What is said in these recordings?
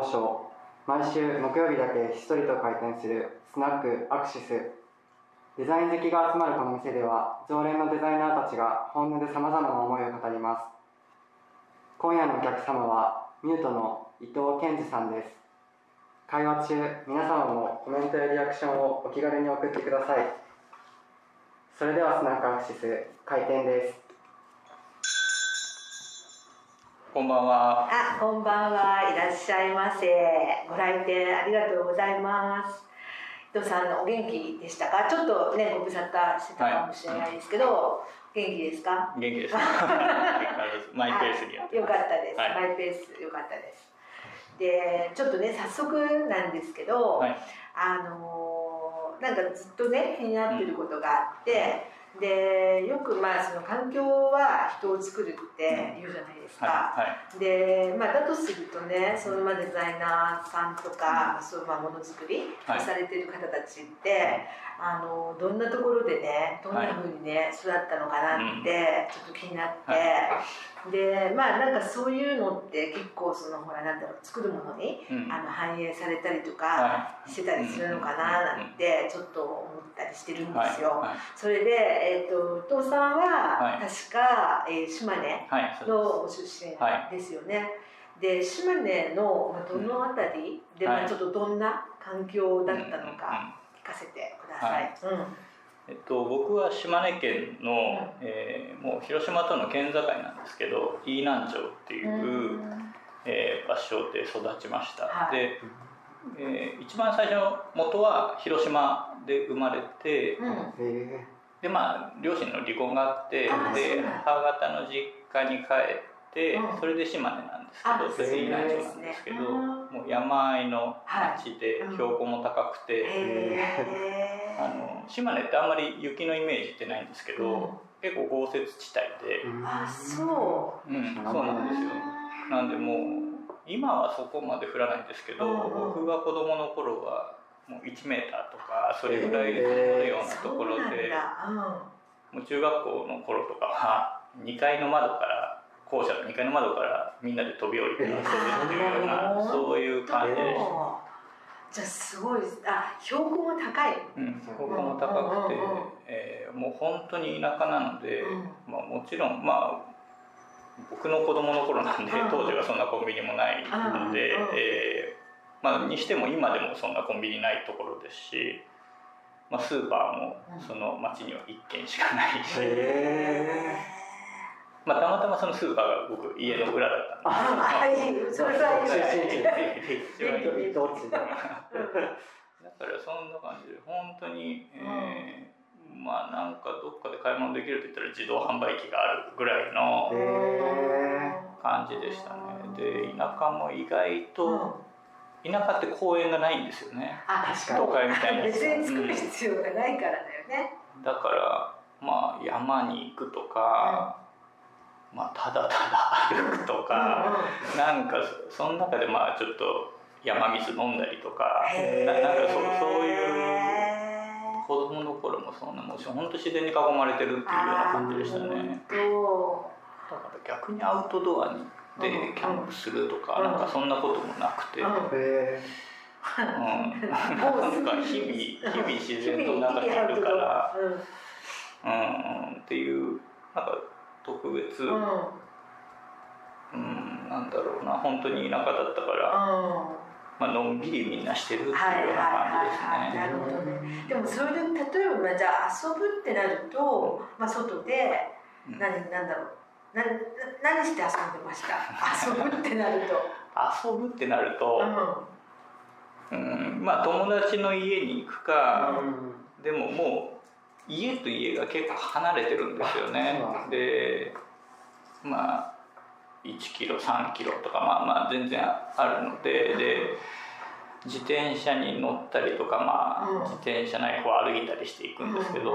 は都内某所毎週木曜日だけひっそりと開店する。スナックアクシス。デザイン好きが集まるこの店では常連のデザイナーたちが本音でさまざまな思いを語ります。今夜のお客様はミュートの伊藤健二さんです。会話中皆様もコメントやリアクションをお気軽に送ってください。それではスナックアクシス開店です。こんばんは。あ、こんばんは。いらっしゃいませ。ご来店ありがとうございます。伊藤さんお元気でしたか？ちょっとねご無沙汰してたかもしれないですけど、元気ですか？元気です。マイペースにやってよ。かったです。はいマイペースよかったです。で、ちょっとね早速なんですけど、はいあのーなんかずっとね気になってることがあって。でよくまあその環境は人を作るって言うじゃないですか、はい。はい。で、まあ、だとするとねそのまあデザイナーさんとか、そうまあものづくりはい。されてる方たちって、あのどんなところでねどんなふうにね、育ったのかなってちょっと気になって、はでまあなんかそういうのって結構そのほらなんだろう作るものに、うん。あの反映されたりとかはしてたりするのかななんてちょっと思ったりしてるんですよ。はい。それで、えー、と伊藤さんははい。確か、えー島根のご出身ですよね。で島根のまあどのあたりで、はい。まあ、ちょっとどんな環境だったのか。聞かせてください。うん。えっと僕は島根県の、えーもう広島との県境なんですけど飯南町っていう、えー場所で育ちました。はい。で、えー一番最初の元は広島で生まれて、うん。えでまあ両親の離婚があってで母方の実家に帰って、うん。それで島根なんですけあどそれでいない町なんですけど、もう山あいの町ではい。標高も高くて、へ あの島根ってあんまり雪のイメージってないんですけど、うん。結構豪雪地帯で、あそう。ん、そうなんですよ。なんでもう今はそこまで降らないんですけど、僕が子供の頃はもう1メーターとかそれぐらい降るよううなところで。もう中学校の頃とかは2階の窓から校舎の2階の窓からみんなで飛び降りて遊ぶっていうような、えーそういううん感じでした、とじゃあすごいあ標高も高い。うん、ここも高くて、うんうんうんえーもう本当に田舎なので、うん。まあ、もちろんまあ僕の子供の頃なんで、うん。当時はそんなコンビニもないので、えーまあ、にしても今でもそんなコンビニないところですし、まあ、スーパーもその町には1軒しかないし、へまあ、たまたまそのスーパーが僕家の裏だったんで。あ、いい、そだからそんな感じで本当に、えーまあなんかどっかで買い物できると言ったら自動販売機があるぐらいのへ感じでしたね。で田舎も意外と田舎って公園がないんですよね。あ、確かに。都会みたいな別に作る必要がないからだよね。だからまあ山に行くとか、まあただただ歩くとか、なんかそその中でまあちょっと山水飲んだりとかななんかそうそういう子供の頃もそんなもう本当自然に囲まれてるっていうような感じでしたね。だから逆にアウトドアにでうんキャンプするとか、うん。なんかそんなこともなくて、うん。うん。えなんか日々日々自然の中にいるから、うんうん、っていうなんか特別、うんうん、なんだろうな本当に田舎だったから、まあのんびりみんなしてるっていうよはいはいうな感じですはいはい。ね。なるほどね。でもそれで例えばまあじゃあ遊ぶってなると、まあ外でうん何なんだろう。なな何して遊んでました？遊ぶってなると。遊ぶってなると、ううん、まあ友達の家に行くか、うんでももう家と家が結構離れてるんですよね。でまあ1キロ3キロとかまあまあ全然あるのでで自転車に乗ったりとかまうん。あ自転車内こう歩いたりしていくんですけど、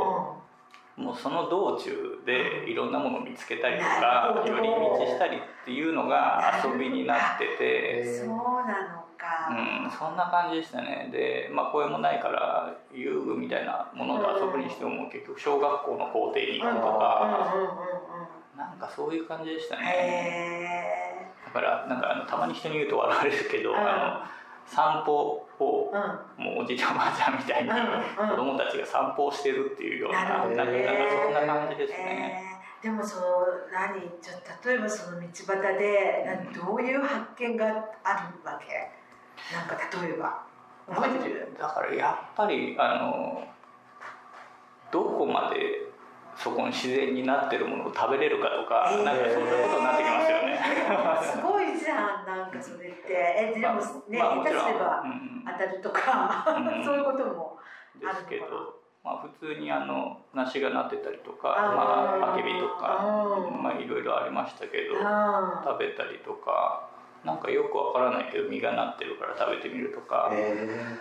もうその道中でいろんなものを見つけたりとなか寄り道したりっていうのが遊びになってて。うんそうなの。か。うん、そんな感じでしたね。で、まあ、公園もないから遊具みたいなもので遊ぶにしても、結局小学校の校庭に行くとか、うんうんうんうんなんかそういう感じでしたね。へからなんかあのたまに人に言うと笑われるけど、うん。あの散歩をうん。もうおじいちゃんおばあちゃんみたいにうんうん。子供たちが散歩をしてるっていうようななんかそんな感じですね。えー。でもその何ちょ例えばその道端でなどういう発見があるわけ？なんか例えば。覚えてる？だからやっぱりあのどこまでそこに自然になってるものを食べれるかとか、えー。なんかそんなことになってきますよね。すごいじゃんなんかそれって。えでもね、まあまあ下手すればうん当たるとか、うん。そういうこともですけあるのか。など、まあ、普通にあの梨がなってたりとかあー。まあ、あけびとかうん。まあいろいろありましたけどあ食べたりとかなんかよくわからないけど実がなってるから食べてみるとか、なんえ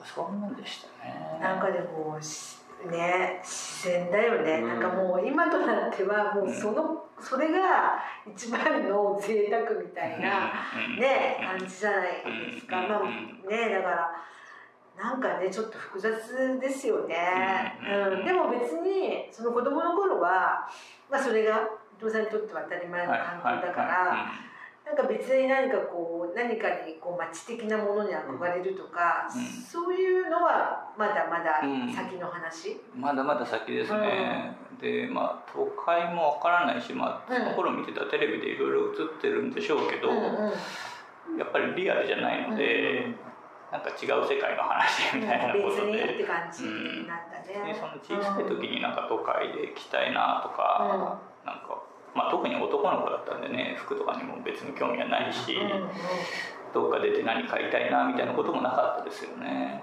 かそんなんでしたね。なんかでもしね自然だよね、うん。なんかもう今となってはもうその、それが一番の贅沢みたいな、うん。ねうん。感じじゃないですか、うん。まあうん。ねだからなんかねちょっと複雑ですよね、うん。うん。でも別にその子供の頃は、まあ、それが伊藤さんにとっては当たり前の環境だから、はいなんか別に何かこう何かにこう街的なものに憧れるとか、うん。そういうのはまだまだうん。先の話、まだまだ先ですね、でまあ都会もわからないし、まあ、うん。その頃見てたテレビでいろいろ映ってるんでしょうけど、うんうん。やっぱりリアルじゃないので、なんか違う世界の話みたいな別ことで,、にって感じなんだね、でその小さい時になんか都会で来たいなとか、まあ、特に男の子だったんでね服とかにも別に興味はないし、うんうんどっか出て何買いたいなみたいなこともなかったですよね。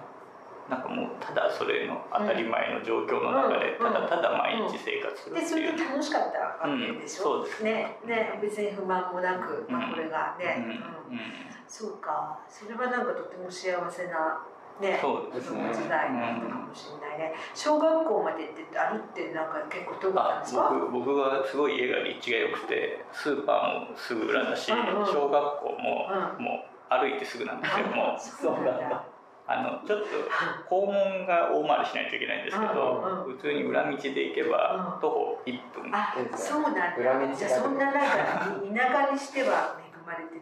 なんかもうただそれの当たり前の状況の中でうんただただ毎日生活するでそっていう。れで楽しかったわけでしょ、うんそうですね。ね別に不満もなく、まあ、うんこれがね、うん。うん。うん。そうか。それはなんかとても幸せなね。そうですね。時代だったかもしれないね、小学校までって歩ってなんか結構遠かったんあですか？僕僕はすごい家が立地が良くてスーパーもすぐ裏だし、うんうん。小学校も、うもう歩いてすぐなんですよもう。そうなんだ。あのちょっと校門が大回りしないといけないんですけど、うん普通に裏道で行けば、うん。徒歩1分。あそうなんだ。裏道じゃあそんななんか田舎にしては恵まれてる。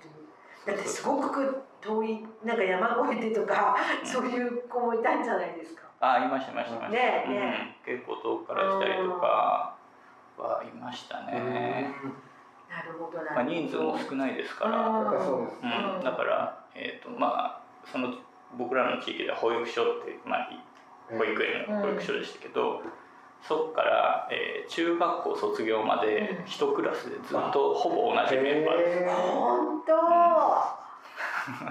だってすごく遠いなんか山越えでとかそういう子もいたんじゃないですか。あいましたいましたいました、ねえねうん、結構遠くから来たりとかはいましたね、なるほどなまあ、人数も少ないですから、うん。だから、えーとまあ、その僕らの地域では保育所って、まあ、保育園の保育所でしたけど、そこから、えー中学校卒業までうん。一クラスでずっとほぼ同じメンバーです。本当、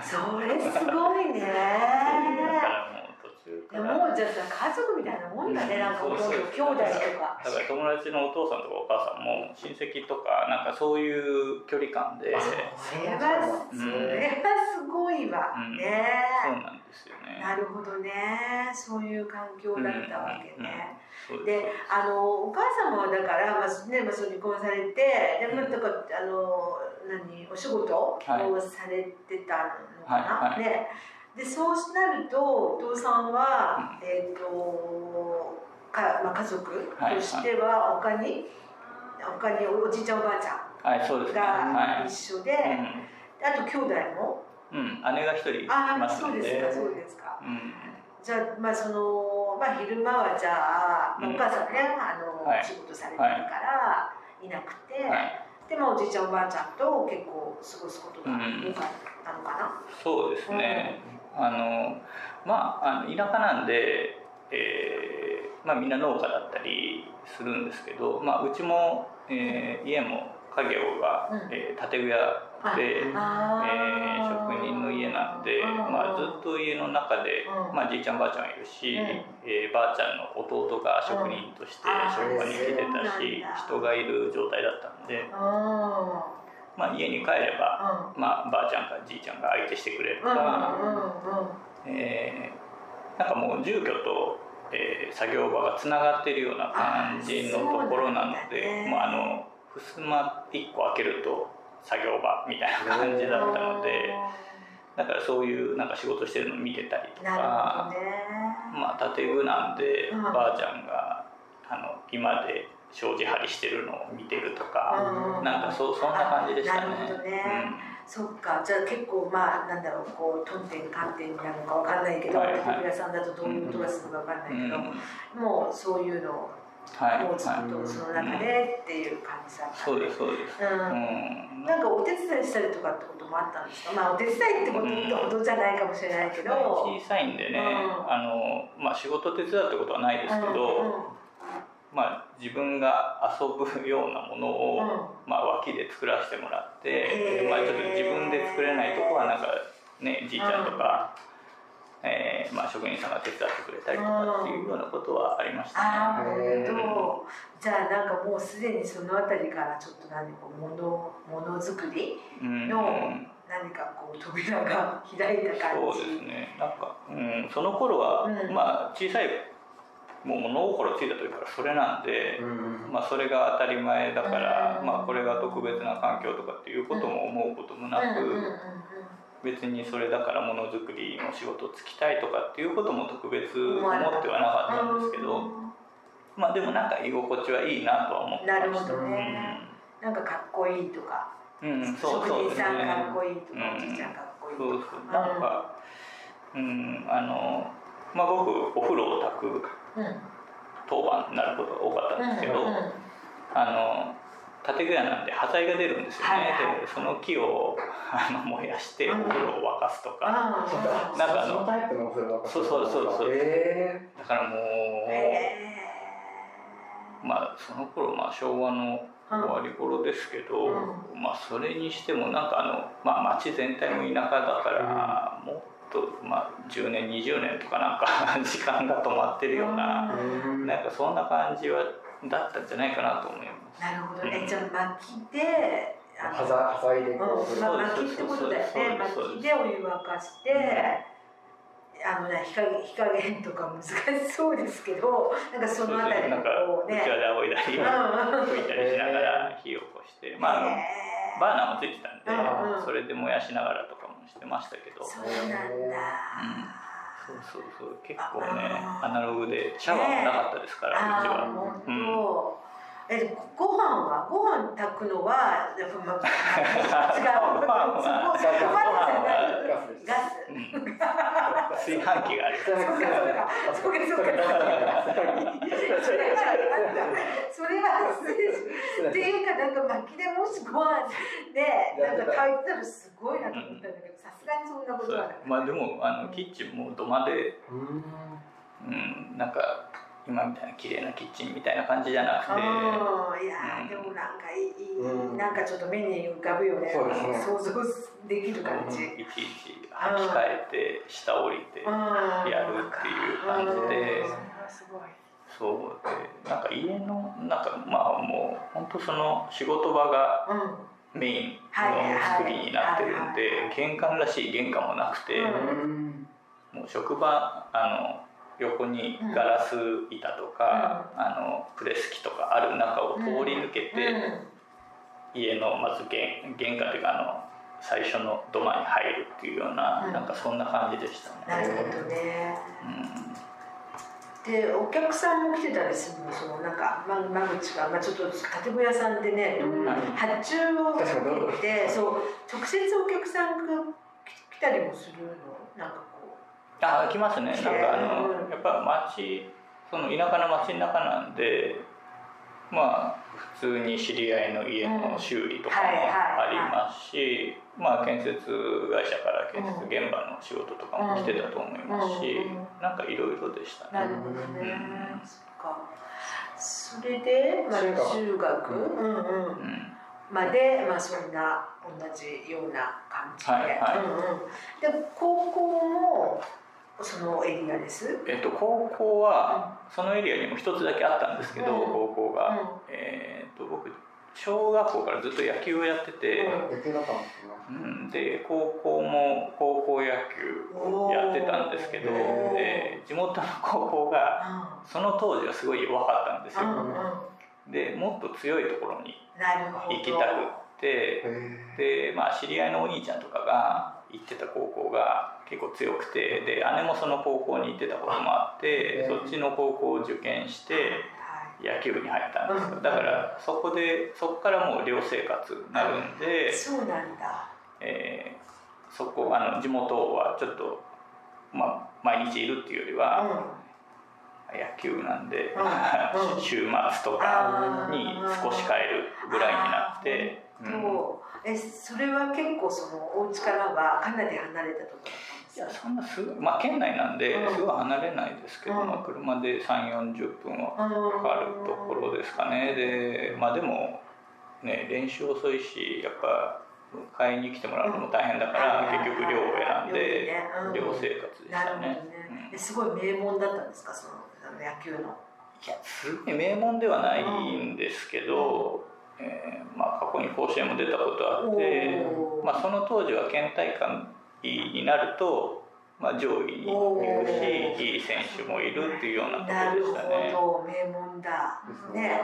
それすごいね。だからもう途中から。もうじゃあ家族みたいなもんだね、うん。なんかほとんど兄弟とか。だから友達のお父さんとかお母さんも親戚とかなんかそういう距離感で、それはそれはすごいわ、うん。ね。そうなんですよね。なるほどね。そういう環境だったわけね、であのお母様はだから、まあねまあ、そう離婚されてで、まあ、だからあの何お仕事をはい。されてたのかな、はいはい。ね。でそうなるとお父さんは、えっ、とか、まあ、家族としては他に、他におじいちゃんおばあちゃ。んがはい。一緒で、あと兄弟も？うん、うん、姉が一人いああますので。そうですかそうですか。うん。じゃあまあその、まあ、昼間はじゃあ、お母さんねあの、はい。仕事されてるからいなくて、はい。でもおじいちゃんおばあちゃんと結構過ごすことが多かったのかな、そうですね。あのまああの田舎なんで、えーまあみんな農家だったりするんですけど、まあうちも、えー家も家業が、うん。えー建具屋で。あえーー。職人の家なんで、うん。まあ、ずっと家の中で、うん。まあ、じいちゃんばあちゃんがいるし、うん。えーばあちゃんの弟が職人としてうん。職場に来てたし、人がいる状態だったんで、あまあ、家に帰れば、ーまあ、ばあちゃんかじいちゃんが相手してくれるうんか、うんうんうん。えーなんかもう住居と、えー作業場がつながっているような感じのところなので、あーそうなんだね。もうあの襖1個開けると作業場みたいな感じだったので。だからそういうなんか仕事してるの見てたりとかまあ建具なんで、うん。ばあちゃんがあの今で障子張りしてるのを見てるとか、うん。なんかそうそんな感じでしたね。なるほどね。そっか。じゃあ結構まあなんだろうこうトンテンカンテンなのかわかんないけどはいはい。さんだとどういう音がするのかわかんないけど、うん。もうそういうのをはいもうずっとその中でっていう感じだったそうですそうです。ううん。んなんかお手伝いしたりとかってこともあったんですか？まあお手伝いってことほどじゃないかもしれないけど、小さいんでね、うん。あのまあ、仕事手伝うってことはないですけど、うんうんまあ、自分が遊ぶようなものを、うん。まあ、脇で作らせてもらって、まあ、ちょっと自分で作れないとこはなんかねじいちゃんとか、えーまあ、職員さんが手伝ってくれたりとかっていうようなことはありましたね。ああじゃあなんかもうすでにそのあたりからちょっと何かものものづくりうんの何かこう扉が開いた感そうじですね。なんか、うん、その頃は、うん。まあ小さいもう物心ついた時からそれなんで、うんまあ、それが当たり前だから、うんまあ、これが特別な環境とかっていうことも思うこともなく、別にそれだからものづくりの仕事つきたいとかっていうことも特別思ってはなかったんですけど、まあでもなんか居心地はいいなとは思ってました。なるほどね、なんかかっこいいとか、うん、うん、そうそうです職人さんかねっこいいとか、うん。おじいちゃんかっこいいそうとか。そうなんかうんあのまあ僕お風呂を炊くうん。うん当番になることが多かったんですけど、うんうん。あの建具屋なんで端材が出るんですよね、はいはい。でその木を あの燃やしてお風呂を沸かすとか、うかあなんかあのそのタイプのお風呂がそうそうそうそう。へだからもう、へまあその頃まあ昭和の終わり頃ですけど、うまあそれにしてもなんかあの、まあ、町全体の田舎だから、もっと、まあ、10年20年とかなんか 時間が止まってるような、ーうん。なんかそんな感じはだったんじゃないかなと思います。なるほど。ね、うん。じゃあ薪であのはざはざいでこううん、まあ、薪ってことだよね。そうでお湯沸かして、あのね火加減火加減とか難しそうですけどなんかそのあたりこうね。うちわで仰いだりうん。うん吹いたりしながら火を起こして、まああのバーナーもついてたんで、うんうん。それで燃やしながらとかもしてましたけど、そうなんだ、そうそうそう。結構ねアナログでシャワーもなかったですから、うちは。うんえでご飯はご飯炊くのはやっぱまあ 違う。ご飯はそこそこまでじゃない。ガス。炊飯器がありますそうかそうか。そうかそうか。それはそれはっていうかなんか薪でもしご飯でなんか炊いてたらすごいなと思ったんだけどさすがにそんなことはないまあでもあのキッチンも土間で、うん。うん、なんか今みたいな綺麗なキッチンみたいな感じじゃなくて、いやーでもなんかいい、うん。なんかちょっと目に浮かぶよね。そうですね。想像できる感じ、いちいち履き替えて下降りてやるっていう感じで。うんそれはすごい。そう。でなんか家のなんかまあもう本当その仕事場がうん。メインはいの作りになってるんはいで玄関らしい玄関もなくて、うん。もう職場あの横にガラス板とか、あのプレス機とかある中を通り抜けて、家のまず玄玄関というかあの最初の土間に入るっていうような、うん。なんかそんな感じでしたね。なるほどね。うん。でお客さんも来てたりするの？そのなんか間間口が、まあ、ちょっと建具屋さんってね、うん。発注を確かけてそう直接お客さんが来たりもするの？なんかこあ来ますね。なんかあの、うんやっぱ町その田舎の町の中なんでまあ普通に知り合いの家の修理とかもありますし、まあ建設会社から建設現場の仕事とかも来てたと思いますし、うん。うん。なんかいろいろでしたね。うなるほどね、うん。そっか。それで、まあ、中学。中学、うん。うんうん。まで、まあ、そんな同じような感じで、はいはい。うんうん、で高校もそのエリアです、えっと、高校はそのエリアにも一つだけあったんですけど、うん。高校が、うん。えっと僕小学校からずっと野球をやってて、野球だったん。ですねうん、で高校も高校野球やってたんですけど、で地元の高校がその当時はすごい弱かったんですよ、うんうん。でもっと強いところに行きたくって。へでまあ知り合いのお兄ちゃんとかが行ってた高校が結構強くてで姉もその高校に行ってたこともあってそっちの高校を受験しては野球部に入ったんですうん。よだからそこでそこからもう寮生活になるんい、で、そうなんだ、えー、そこあの地元はちょっと、まあ、毎日いるっていうよりは、野球なんで、うん、週末とかに少し帰るぐらいになって。うん、えそれは結構そのお家からはかなり離れたところいやそんなすぐまあ県内なんですぐ離れないですけど、うん、まあ、車で3 4 0分はかかるところですかね。でまあでもね練習遅いしやっぱ買いに来てもらうのも大変だから、結局寮を選んで寮生活でしたね。ね。すごい名門だったんですか？その野球の。いやすごい名門ではないんですけど、えーまあ、過去に甲子園も出たことあって、まあ、その当時は県大会になると、まあ、上位にいるしいい選手もいるっていうようなことでしたね。なるほど名門だ、ね。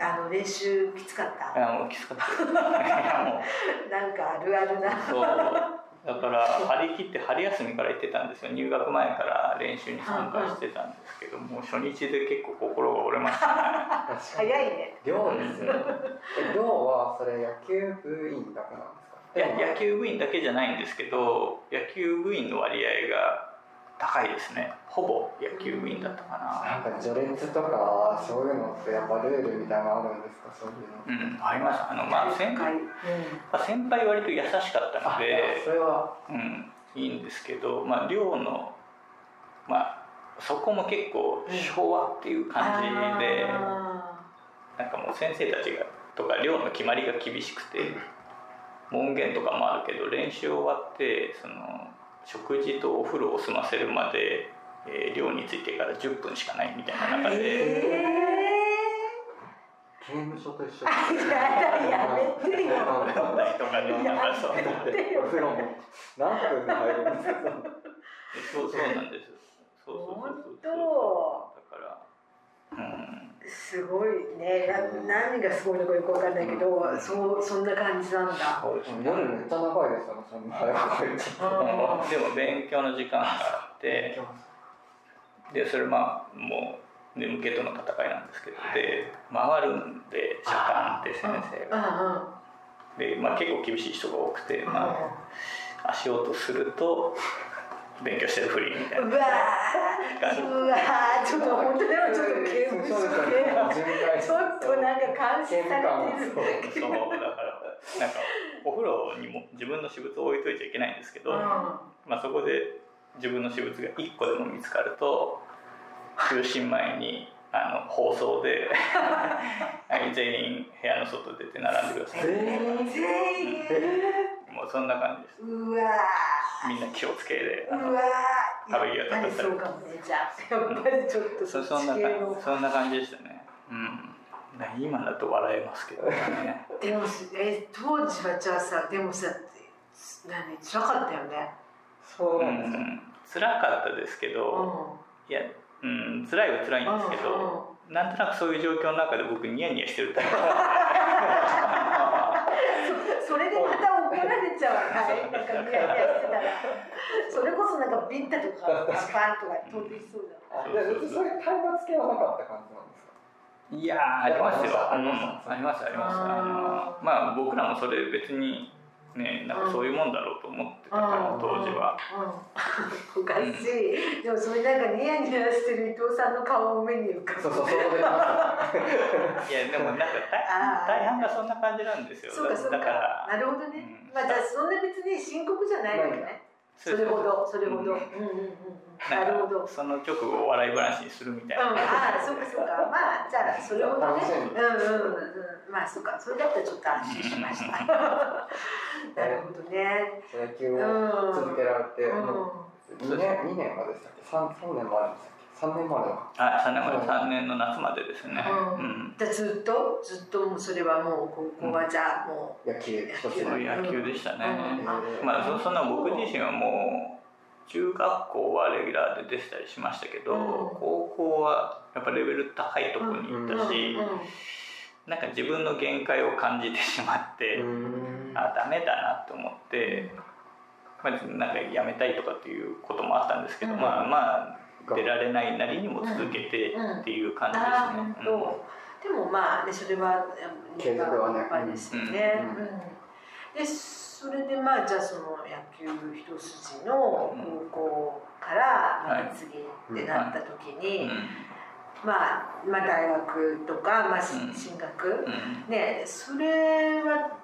あの練習きつかった？いやもうきつかった。なんかあるあるな。そうだから張り切って春休みから行ってたんですよ。入学前から練習に参加してたんですけどもう初日で結構心が折れましたね。早いね。寮ですよ寮はそれ野球部員だけなんですか？いや野球部員だけじゃないんですけど野球部員の割合が高いですね。ほぼ野球部員だったかな。なんか序列とかそういうのってやっぱルールみたいなのあるんですか？そういうのうんあります。あのまあ先輩、うん、先輩割と優しかったのでそれは。うんいいんですけどまあ寮のまあそこも結構昭和っていう感じで、うん、なんかもう先生たちがとか寮の決まりが厳しくて門限とかもあるけど練習終わってその食事とお風呂を済ませるまで、えー、寮に着いてから10分しかないみたいな中で。えー刑務所と一緒いややめてよ。とかでなんかそう。お風呂も何分で入るんですか。そうそうなんです。そうそうそうそう。だから、うん。すごいね。何がすごいのかよく分かんないけど、うん、そうそんな感じなんだ。夜めっちゃ長いですよそんな早くでも 勉強の時間があってでそれまあもう眠気との戦いなんですけどで回るんで社間って先生が。で、まあ、結構厳しい人が多くて、まあ、足音すると勉強してるふりみたいな。うわうわちょっと本当でもちょっと刑務所でちょっとなんか監視されてる。そうだからなんかお風呂にも自分の私物を置いといちゃいけないんですけど、うん、まあ、そこで自分の私物が1個でも見つかると就寝前にあの放送で 全員部屋の外出て並んでください。全員？もうそんな感じです。うわみんな気をつけでうわ壁際立たされてそうかもねじゃあ。やっぱりちょっとそそんなそんな感じでしたね。うん。今だと笑えますけどね。でもえ当時はじゃあさでもさ何辛かったよね。そう。なんですか、うん、辛かったですけど、うん、いやうん辛いは辛いんですけど、うんうん、なんとなくそういう状況の中で僕ニヤニヤしてるタイプ それでまた怒られちゃうはい。なんかニヤニヤしてたら。それこそなんかビンタとかパンとか飛んでいそうだ。あ別にそういう体罰系はなかった感じなんですか？いやありますよ。ありますありますあります。あのまあ僕らもそれ別にねなんかそういうもんだろうと思ってたから当時は、おかしい、でもそれなんかニヤニヤしてる伊藤さんの顔を目に浮かぶ。そうそうそう。いやでもなんか大半がそんな感じなんですよ。そうかそうか。なるほどね、まあじゃあそんな別に深刻じゃないわけねそれほどそれほど、うん、うんうんうんなるほど。その直後を笑い話にするみたいな、うん、ああそうかそうか。まあじゃあそれほどね。うんうんうんまあそうかそれだったらちょっと安心しました。なるほどね。野球を続けられて、うん、2年2年までしたっけ 3, 3年もあるんです3年まではあ3年まで3年の夏までですね、うん、でずっと？ずっともうそれはもう高校はじゃあもう野球。野球。野球でしたね、まあそそんな僕自身はもう中学校はレギュラーで出てたりしましたけど、高校はやっぱレベル高いところに行ったし、なんか自分の限界を感じてしまって、あダメだなと思って、まあ、なんかやめたいとかっていうこともあったんですけど、まあまあ出られないなりにも続けてっていう感じですね。でもまあねそれは継続はね。ですよね。でそれでまあじゃあその野球一筋の高校からまあ次ってなった時に、まあ、まあ大学とか、まあ、進学、ねそれは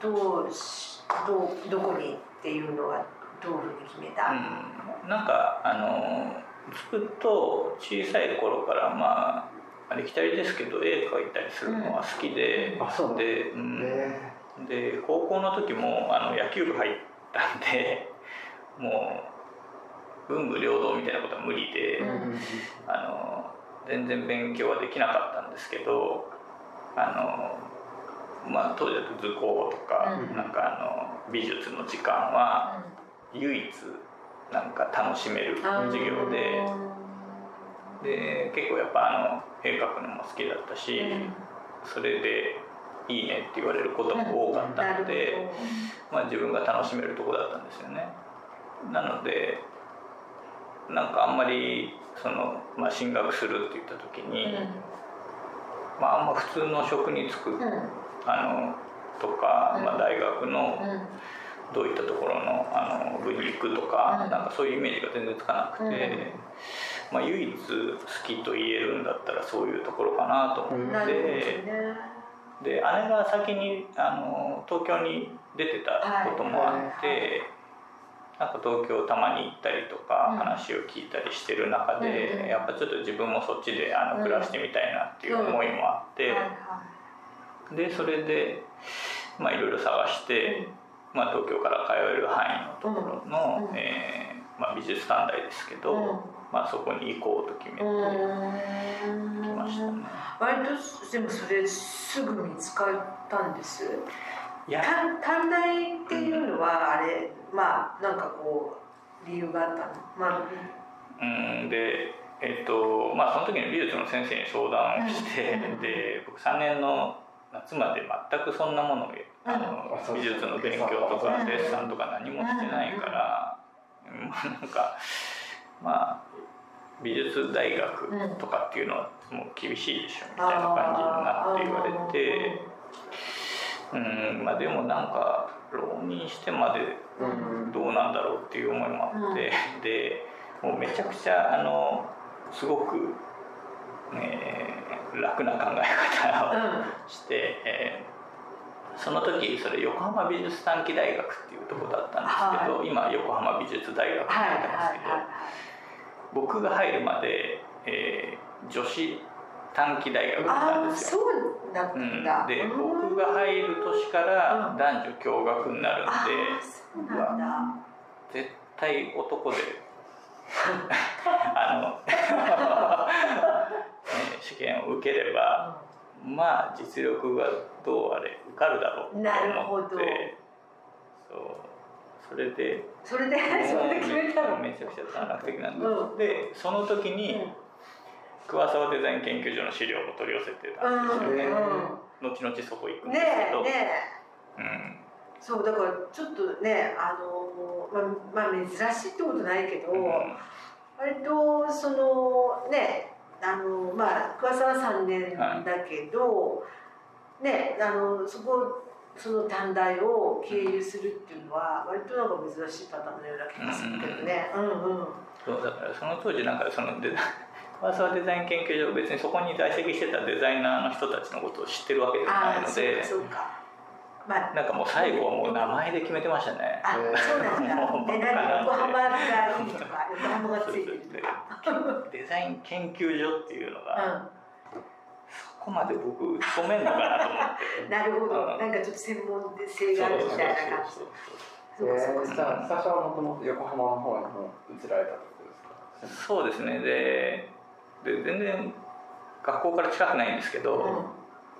どうしどうどこにっていうのはどういうふうに決めた、うん、なんかあのずっと小さい頃からまあありきたりですけど絵描いたりするのは好きで、うん、で、うん、で高校の時もあの野球部入ったんでもう文武両道みたいなことは無理で、うん、あの全然勉強はできなかったんですけどあの、まあ、当時だと図工とか,、なんかあの美術の時間は唯一なんか楽しめる授業で。で結構やっぱあの絵描くのも好きだったし、それでいいねって言われることも多かったので、まあ、自分が楽しめるとこだったんですよね。なのでなんかあんまりその、まあ、進学するって言った時に、まあ、あんま普通の職に就く、あのとか、まあ、大学のどういったところのあの部に行くとか、なんかそういうイメージが全然つかなくて。まあ、唯一好きと言えるんだったらそういうところかなと思って、で姉が先にあの東京に出てたこともあって、なんか東京たまに行ったりとか話を聞いたりしてる中で、やっぱちょっと自分もそっちであの暮らしてみたいなっていう思いもあって、でそれでまあいろいろ探して、まあ、東京から通える範囲のところの、えーまあ、美術短大ですけど。まあ、そこに行こうと決めてきましたね。割とでもそれすぐ見つかったんです？いや。短大っていうのはあれ、まあなんかこう理由があったの？まあうんでえっとまあその時に美術の先生に相談をして、で僕3年の夏まで全くそんなものあの美術の勉強とかデッサンとか何もしてないから、なん。かまあ美術大学とかっていうのはもう厳しいでしょみたいな感じになって言われてうん。まあでもなんか浪人してまでどうなんだろうっていう思いもあってでもうめちゃくちゃあのすごく、えー、楽な考え方をして、えー、その時それ横浜美術短期大学っていうとこだったんですけど、今横浜美術大学って言ってますけど。僕が入るまで、えー、女子短期大学だったんですよ。そうだったんだ、うん、で僕が入る年から男女共学になるんで、うん、そうなんだ。絶対男で あの 試験を受ければ、うん、まあ実力がどうあれ受かるだろうと思って。そう。それで。それでそれで決めたの？めちゃくちゃ短絡的なんです、うん、でその時に、桑沢デザイン研究所の資料を取り寄せてたんですよ。ね、うん、後々そこ行くんですけど。ねねうん。そうだからちょっとねあのまあ、まあ、珍しいってことないけど、うん、割とそのねあのまあ桑沢3年だけど、はい、ねあのそこその短大を経由するっていうのは割となんか珍しいパターンのような気がするけどね。うんうん、そうだからその当時なんかそのデザファーサーデザイン研究所別にそこに在籍してたデザイナーの人たちのことを知ってるわけではないので。そうかまあ、なんかもう最後はもう名前で決めてましたね。あ、そうなんだ。で、何横浜がいいとか、横浜がついてるとか。デザイン研究所っていうのが、うん。こまで僕染めんのかなと思って。なるほど、なんかちょっと専門性があるみたいな感じ。そうそうそう最初はもともと横浜の方にも移られたってことですか？そうですね。でで全然学校から近くないんですけど、うん、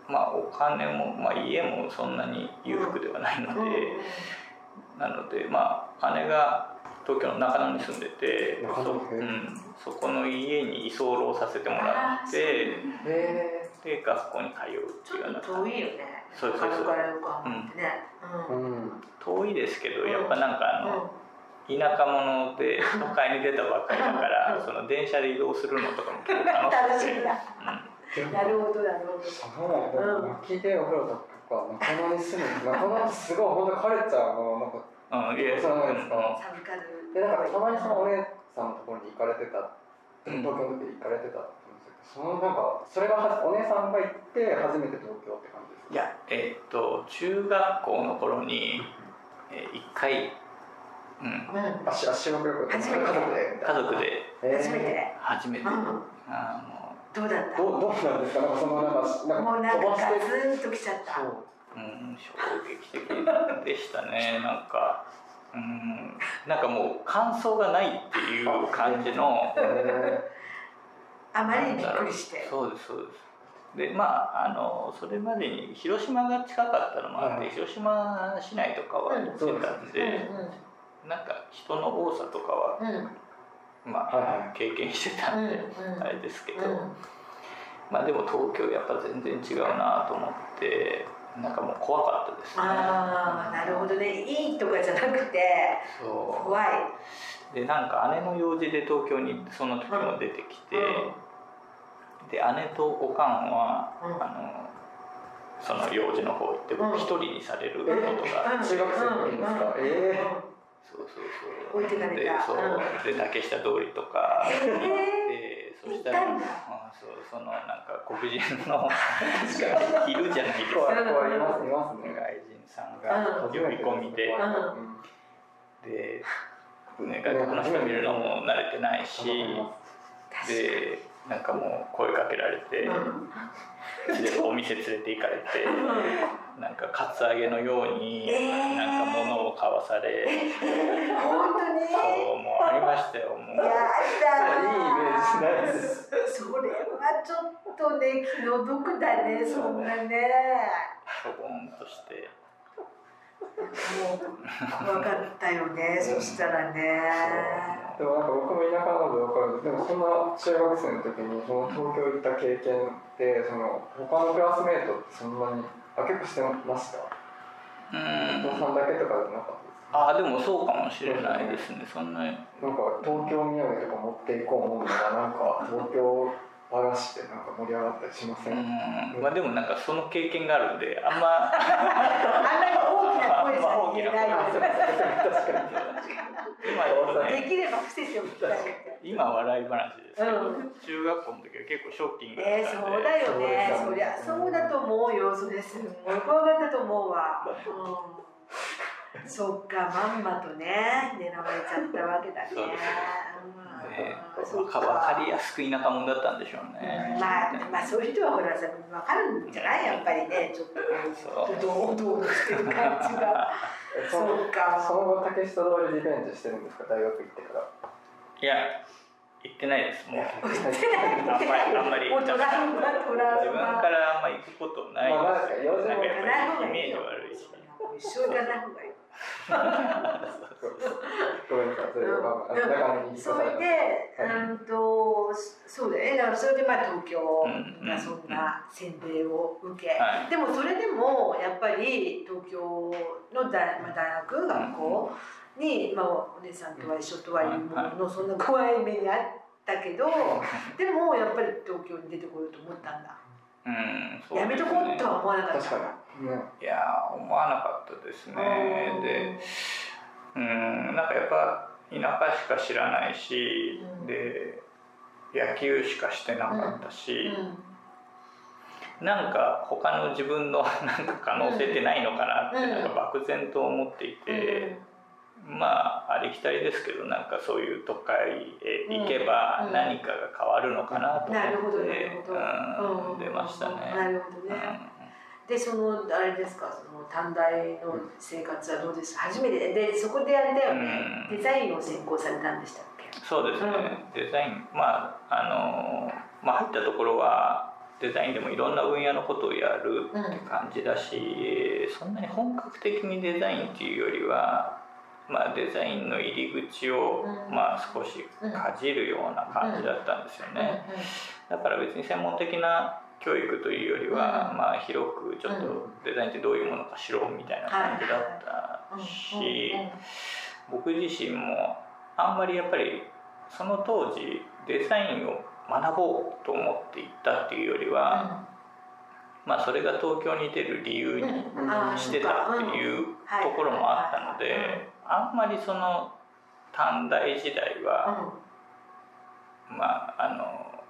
まあお金も、まあ、家もそんなに裕福ではないので、うん、なのでまあ姉が東京の中野に住んでてそ,、うん、そこの家に居候させてもらってで学校に通うっていうような遠いよね。そうそうそううん。遠いですけどやっぱなんかあの、田舎者で都会に出たばっかりだからその電車で移動するのとかも結構楽しい 楽しいん。だ、なるほどなるほどその薪でお風呂とか中野に住む中野すごい本当カレちゃんのなんかうん、いやそうなんですか？サブカルでなんかたまにそのお姉さんのところに行かれてた東京の時行かれてたって言うんですけどそのなんかそれがはお姉さんが行って初めて東京って感じですか？いやえーっと中学校の頃に、えー一回、うん、うんあ修学旅行家族で家族で。えー初めて。初めて、うん。あのどうだった？どうどうなんですか？なんかそのなんかなんかもうなんか飛ばして？ガツンときちゃった。そう。うん、衝撃的でしたね。なんか、うん、なんかもう感想がないっていう感じの。え あまりにびっくりして。そうですそうです。でまああのそれまでに広島が近かったのもあって、はい。広島市内とかは行ってたんで、なんか人の多さとかは、うんうんまあ、はいは経験してたんで、うんうんあれですけど、うんまあでも東京やっぱ全然違うなと思ってなんかもう怖かったですね。ああなるほどね。いいとかじゃなくてそう。怖い。でなんか姉の用事で東京にその時も出てきて、で姉とおかんは、うん。あのその用事の方行ってうん。僕一人にされることが、うん中学生の時ですか？うん。えそうそうそう。置いてかれた。でそう、うん。で竹下通りとか。えでそしたら行ったんそうそのなんか黒人のいるじゃないですか。怖い怖い。いますいますね。外人さんが呼び込みで、うん。で、ね、外国の人見るのも慣れてないし、でなんかもう声かけられて、うん。でお店連れて行かれてなんかカツアゲのようにえー。なんか物を買わされ、本当に？そうもうありましたよもう。やだいいイメー。ジしないですそれはちょっとね気の毒だねそんなね。しょぼんとして。もう怖かったよねそしたらね。でもなんか僕も田舎なので分かる。んですでもそんな中学生の時にその東京行った経験ってその他のクラスメートってそんなにあ結構してましたうん。さんだけとかじゃなかったですああでもそうかもしれないですねそんなに。なんか東京土産とか持っていこうもんならなんか東京話ってなんか盛り上がったりしません、うん。まあでもなんかその経験があるんであんま あんまり大きな声じゃ言えない確かに。今言うとねできれば伏せておきたい今笑い話ですけど、うん。中学校の時は結構ショッキングだえー、ったんで、そうだよね。そりゃそうだと思うよそれ。すごい怖かったと思うわ、うん、そっかまんまとね狙われちゃったわけだね。そうです。ねうん。そっわか。わかりやすく田舎者だったんでしょうね、まあ、まあそういう人はほらさ分かるんじゃない？やっぱりねちょっと堂々としてる感じがえ そうか。その後竹下通りリベンジしてるんですか？大学行ってから。いや行ってないですもう。言ってないあんまりあんまり自分マからあんま行くことないです、まあなんかイメージ悪いし。一生行かない方がいいごめんなさいそれがまあ長野に引っ越それで、うんと、そうだね、だからそれでまあ東京うんがそんな洗礼を受け、はい。でもそれでもやっぱり東京の大,、まあ、大学、学校に、まあ、お姉さんとは一緒とはいうものの、そんな怖い目にあったけど、でもやっぱり東京に出てこようと思ったんだ。うんやめとこうとは思わなかった。いやー思わなかったですね。でうんなんかやっぱ田舎しか知らないし、うん。で野球しかしてなかったし、うん。なんか他の自分の なんか可能性ってないのかなってうん。なんか漠然と思っていて、まあありきたりですけどなんかそういう都会へ行けばうん。何かが変わるのかなと思って出ましたね。なるほどね、でそのあれですかその短大の生活はどうです？か初めてでそこであれだよね、うん。デザインを専攻されたんでしたっけ？そうですね、デザインまああのまあ入ったところはデザインでもいろんな分野のことをやるって感じだし、そんなに本格的にデザインっていうよりは、まあ、デザインの入り口を、うん。まあ、少しかじるような感じだったんですよね、だから別に専門的な教育というよりは、うん。まあ、広くちょっとデザインってどういうものか知ろうみたいな感じだったし、僕自身もあんまりやっぱりその当時デザインを学ぼうと思っていったっていうよりは、まあ、それが東京に出る理由にしてたっていうところもあったのであんまりその短大時代は、まああの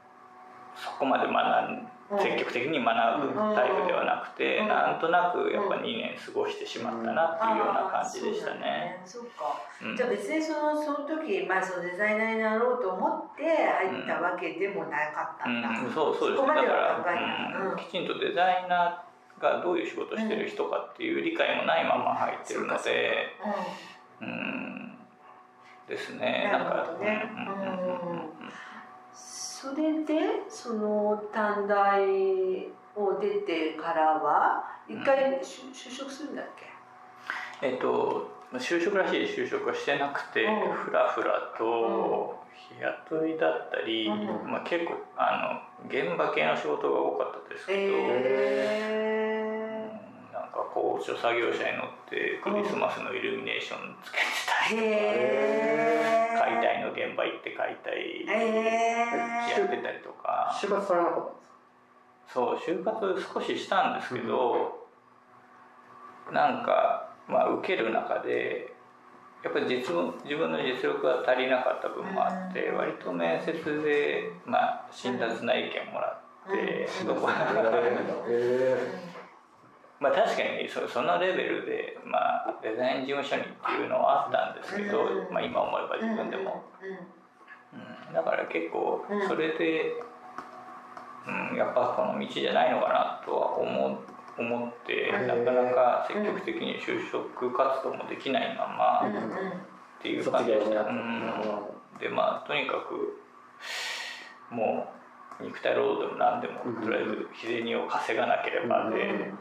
そこまで学ん積極的に学ぶタイプではなくて、うん、なんとなくやっぱ2年過ごしてしまったなっていうような感じでしたね。そう、か、じゃあ別にそのその時、まあ、そのデザイナーになろうと思って入ったわけでもなかったんだ、うん。そうそうですだから、きちんとデザイナーがどういう仕事してる人かっていう理解もないまま入ってるので、うん。ですね。なんか、ね、うんそれでその短大を出てからは一回、うん、就職するんだっけ？えっと就職らしい就職はしてなくて、うん、ふらふらと日雇いだったり、うん、まあ、結構あの現場系の仕事が多かったですけど、えー、なんか高所作業車に乗ってクリスマスのイルミネーションつけてたりとか。えー解体の現場行って解体やってたりとか、就活されなかったんですかそう就活少ししたんですけど、うん、なんかまあ受ける中でやっぱり実自分の実力が足りなかった分もあって、割と面接で、まあ、辛辣な意見もらって、うん、まあ、確かにそそのレベルで、まあ、デザイン事務所にっていうのはあったんですけど、まあ、今思えば自分でも、うん、だから結構それで、うん、やっぱこの道じゃないのかなとは思思ってなかなか積極的に就職活動もできないままっていう感じでした、うん、でまあとにかくもう肉体労働でも何でもとりあえず日銭を稼がなければで。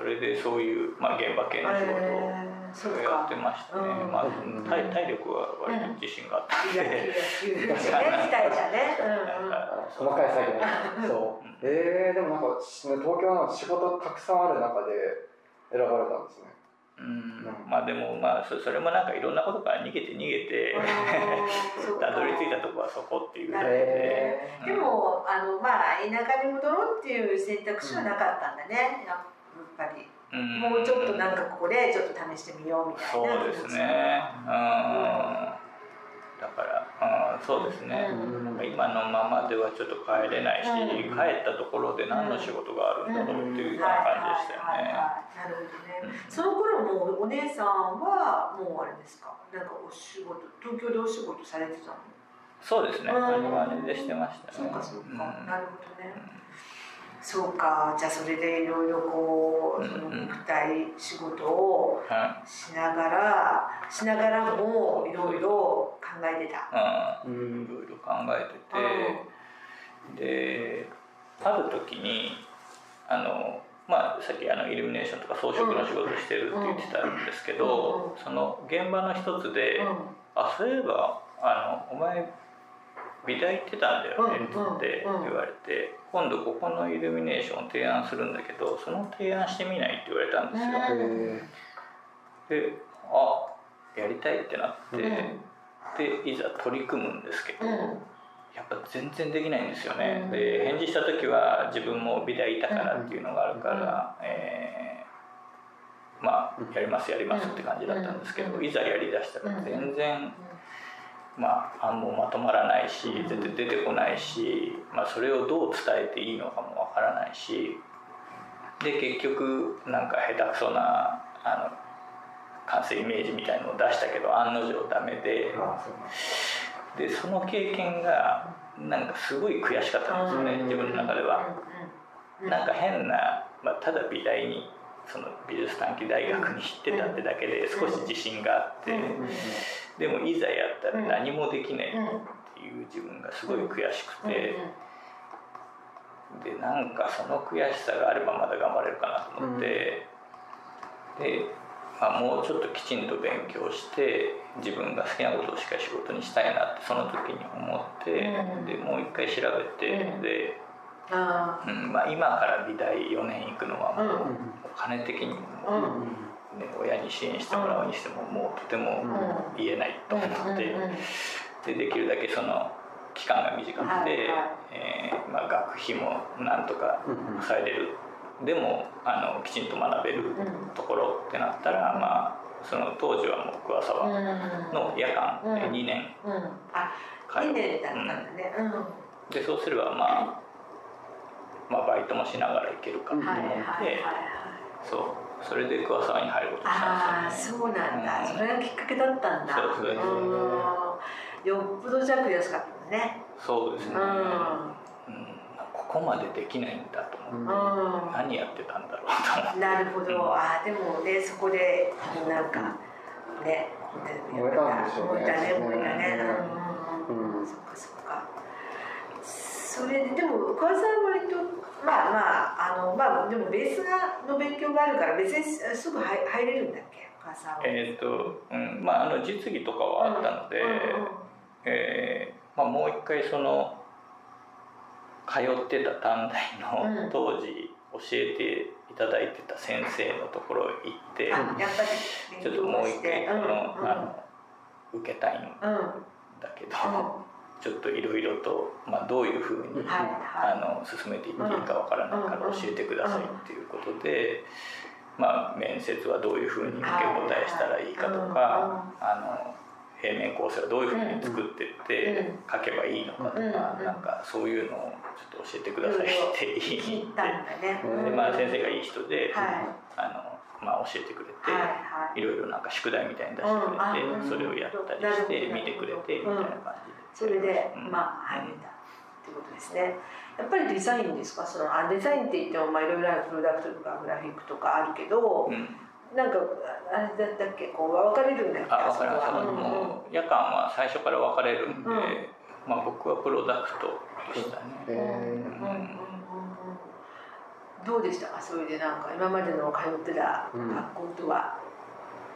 それでそういう、まあ、現場系の仕事をやってましたね、えー、まあ、体体力は割と自信があったんで、うん、ねじゃね、細かい作業。そう。えー、でもなんか東京の仕事たくさんある中で選ばれたんですね。うん、まあでもまあそれもなんかいろんなことから逃げて逃げて たどり着いたとこはそこっていうだけで、でもあのまあ田舎に戻ろうっていう選択肢はなかったんだね、うんぱり、もうちょっとなんかここでちょっと試してみようみたいな。そうですね。うん。だからうんそうですね、うん、今のままではちょっと帰れないし、うん、帰ったところで何の仕事があるんだろうっていうような感じでしたよねなるほどね、その頃もうお姉さんはもうあれですか？なんかお仕事東京でお仕事されてたの？そうですね、あれはあれでしてましたね。そうかそうか、なるほどね、そうか。じゃあそれでいろいろこうその肉体仕事をしながら、しながらもいろいろ考えてた。うん、いろいろ考えてて、である時にあのまあ、さっきあのイルミネーションとか装飾の仕事してるって言ってたんですけど、その現場の一つで「あそういえばあのお前美大行ってたんだよね」って言われて「今度ここのイルミネーションを提案するんだけどその提案してみない?」って言われたんですよ。であやりたいってなって、でいざ取り組むんですけど、やっぱ全然できないんですよね。で返事した時は自分も美大いたからっていうのがあるから、えー、まあやりますやりますって感じだったんですけど、いざやりだしたら全然。まあ、案もまとまらないし全然出てこないし、まあ、それをどう伝えていいのかもわからないし。で結局なんか下手くそなあの完成イメージみたいのを出したけど案の定ダメで。でその経験がなんかすごい悔しかったんですよね自分の中では。なんか変な、まあ、ただ美大にその美術短期大学に行ってたってだけで少し自信があってでもいざやったら何もできないっていう自分がすごい悔しくてでなんかその悔しさがあればまだ頑張れるかなと思ってで、まあ、もうちょっときちんと勉強して自分が好きなことをしっかり仕事にしたいなってその時に思ってでもう一回調べてで。うんまあ、今から美大4年行くのはもうお金的にも、ね、親に支援してもらうにしてももうとても言えないと思ってでできるだけその期間が短くて、えーまあ、学費もなんとか抑えれる。でもあのきちんと学べるところってなったら、まあその当時はもう桑沢の夜間で2年うん。うんあ2年だったんだね。うん。でそうすればまあまあバイトもしながら行けるかと思っはいはいはいはいてそう。それで桑沢に入ることにしたああんですよね。そうなんだ、うん。それがきっかけだったんだ。そうですうんよっぽどじゃ悔しかったね。そうですね、うん。うん。ここまでできないんだと思って、う何やってたんだろうと思って。んなるほど。ああでもねそこでなんかね燃えたんでしょうね。燃えたね燃えたね。ううんうん。うん。そっかそっかそれででも桑沢は割とまあまああのまあでもベースがの勉強があるから別にすぐ入入れるんだっけ？桑沢は。えっ、と、うん、まああの実技とかはあったので、うんうんうん。えーまあ、もう一回その通ってた短大うん。の当時教えていただいてた先生のところへ行って、あやっぱりちょっともう一回この、うんうん。あの受けたいんうんうん。だけど、ちょっといろいろと、まあ、どういうふうに、はいはい。あの進めていっていいかわからないから教えてくださいっていうことで、まあ、面接はどういうふうに受け答えしたらいいかとか、あの平面構成はどういうふうに作ってって書けばいいのかとか、うんうんなんかそういうのをちょっと教えてくださいって言聞いってたんだねで、まあ、先生がいい人で、はい。あのまあ、教えてくれて。はいはい。いろいろなんか宿題みたいに出してくれて、うん。あそれをやったりして見てくれてみたいな感じで、それで、うん。まあ入れたってことですね。やっぱりデザインですか？そのあデザインって言ってもまあいろいろあるプロダクトとかグラフィックとかあるけど、うん、なんかあれだったっけ？こう分かれるんだっけ？あ分かりました、そこは。うんもう夜間は最初から分かれるんで、うんまあ、僕はプロダクトでしたね、えうんうんうんうん。うん。どうでしたか？それでなんか今までの通ってた学校とは、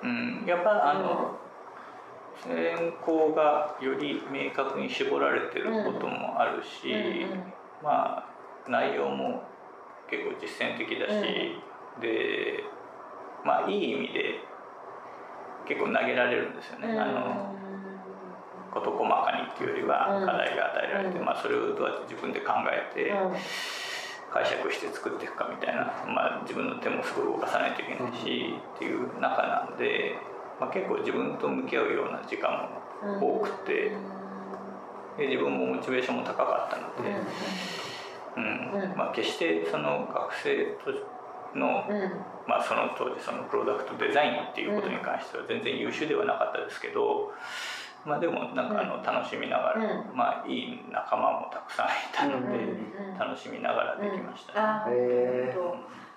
うん、やっぱあの、専攻がより明確に絞られてることもあるし、うんうんまあ内容も結構実践的だし、でまあいい意味で結構投げられるんですよね、あの事細かにっていうよりはうん。課題が与えられて、うん。まあ、それをどうやって自分で考えてうん。解釈して作っていくかみたいな、まあ、自分の手もすごい動かさないといけないし、っていう中なんで、まあ、結構自分と向き合うような時間も多くてで自分もモチベーションも高かったので、うん。うん。まあ、決してその学生との,、まあ、その当時そのプロダクトデザインっていうことに関しては全然優秀ではなかったですけど、まあ、でもなんかあの楽しみながら、うまあ、いい仲間もたくさんいたので、うん。楽しみながらできましたね。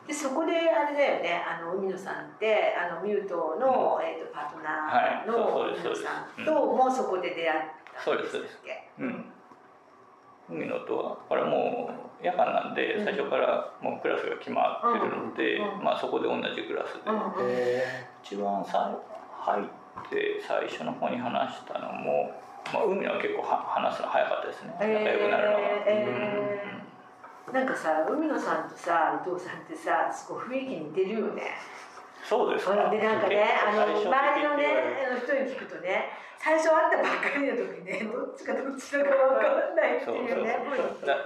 でそこであれだよねあの海野さんってあのミュートの、えー、とパートナーのはい。そうそうです海野さんそうですともそこで出会ったんでそうですすっけ？うん。海野とはこれもう夜間なんでうん。最初からもうクラスが決まってるので、うん。うん。まあ、そこで同じクラスで、うんえ一番最入って最初の方に話したのも、まあ、海野は結構は話すの早かったですね。仲良くなるのが。えーなんかさ海野さんとさ伊藤さんってさすごい雰囲気似てるよね。そうですか。でなんかねあの周りのねあの人に聞くとね最初会ったばっかりの時ねどっちかどっちだかわからないっていうね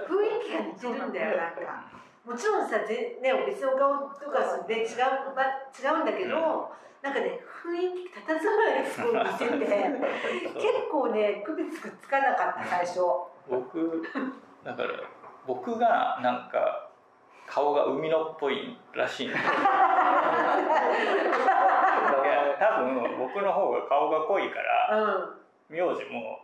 雰囲気が似てるんだよなんか。もちろんさぜ、ね、別の顔とかで違うば違うんだけど、なんかね雰囲気佇まいがすごい似てて 結構ね区別つかなかった最初。僕だから僕がなんか顔が海野っぽいらしいんでいや多分僕の方が顔が濃いからうん。名字も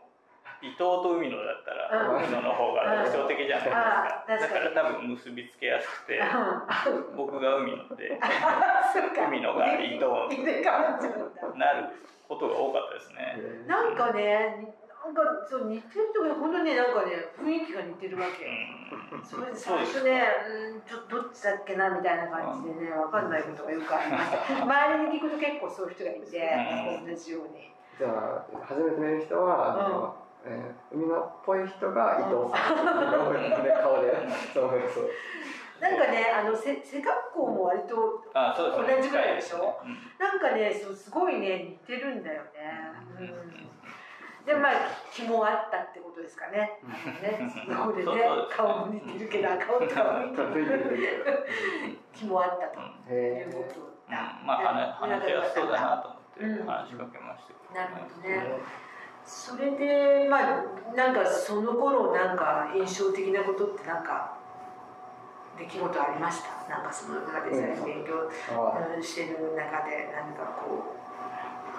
伊藤と海野だったらうん。海野の方が特徴的じゃないですか。あ確かに。だから多分結びつけやすくて 僕が海野で海野が伊藤入れ替わっちゃうんだなることが多かったですね。ーなんかねなんかそう似てるとか本当になんかね雰囲気が似てるわけ、うんそれで最初ねうんちょっとどっちだっけなみたいな感じでね分かんないことがよくありました 周りに聞くと結構そういう人がいてうん。同じようにじゃあ初めて見る人は、あのえー海野っぽい人が伊藤さん、ね、顔でそうそう。なんかねあのせ背格好も割と同じぐらいでしょ？近いすね。なんかねそうすごいね似てるんだよね、うん、でまあ気もあったってことですかね。ね、これでね顔も似てるけど顔と顔似てる。気もあったと。いうことだ。まあ話しやすそうだなと思って話しかけましたなるほどね。それでまあなんかその頃なんか印象的なことってなんか出来事ありました？なんかその中で勉強してる中で何かこう。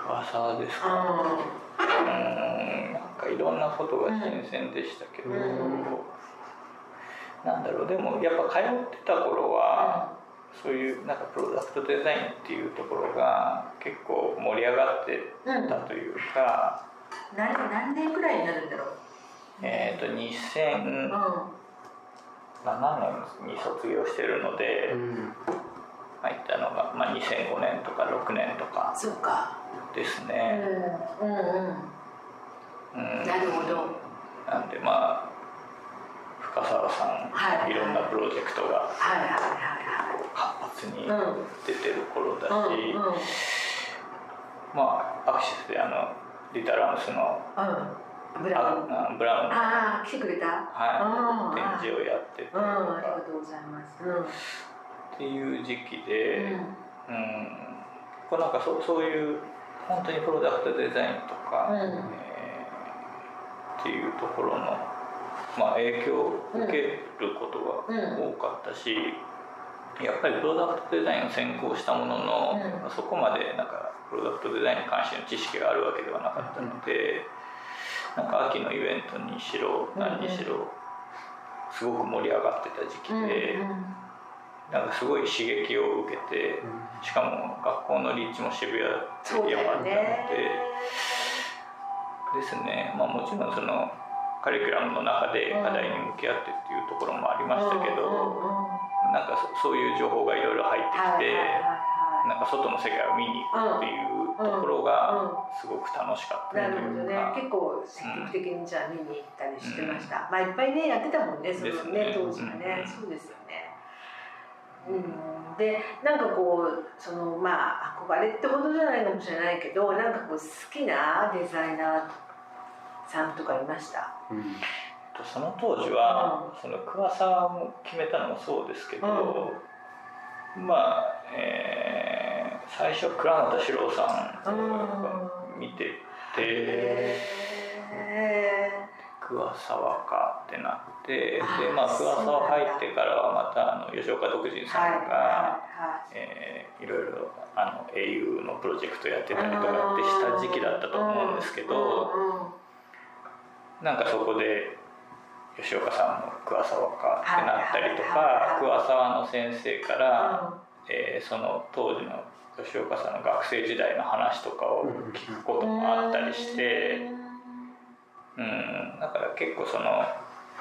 桑沢ですか？うんなんかいろんなことが新鮮でしたけど、うん、なんだろう。でもやっぱ通ってた頃は、うん、そういうなんかプロダクトデザインっていうところが結構盛り上がってたというか、うん、何何年くらいになるんだろう？えっ、ー、と2000、うん7年に卒業してるので、うん、入ったのが、まあ、2005年とか6年とかですね。うんうんうん、なるほど。なんでまあ深澤さん、はい、いろんなプロジェクトが活発に出てる頃だし、まあアクシスであのリタランスの、ブラウン。あブラウン。ああ来てくれた？はい展示をやってて、うん、ありがとうございます、うん、っていう時期で、うん、うん、こうなんかそそういう本当にプロダクトデザインとか、うん、えー、っていうところの、まあ、影響を受けることが多かったし、やっぱりプロダクトデザインを専攻したものの、そこまでなんかプロダクトデザインに関しての知識があるわけではなかったので。なんか秋のイベントにしろ何にしろすごく盛り上がってた時期で、なんかすごい刺激を受けてしかも学校の立地も渋谷エリアもあったので、ですね、まあ、もちろんそのカリキュラムの中で課題に向き合ってっていうところもありましたけど、なんかそういう情報がいろいろ入ってきて。なんか外の世界を見に行くっていうところがすごく楽しかったというか、ね、結構積極的にじゃあ見に行ったりしてました、うん、まあいっぱいねやってたもんねそのね、ね、当時はね、うん、そうですよねうん、でなんかこうそのまあ憧れってほどじゃないかもしれないけどなんかこう好きなデザイナーさんとかいました、うん、その当時は、その桑沢も決めたのもそうですけど、まあえー、最初倉本史郎さん見てて桑沢かってなってでまあ桑沢入ってからはまたあの吉岡独人さんが、えー、いろいろあの au のプロジェクトやってたりとかってした時期だったと思うんですけどなんかそこで吉岡さんの桑沢かってなったりとか桑沢の先生から、えー、その当時の吉岡さんの学生時代の話とかを聞くこともあったりして、うん、だから結構その、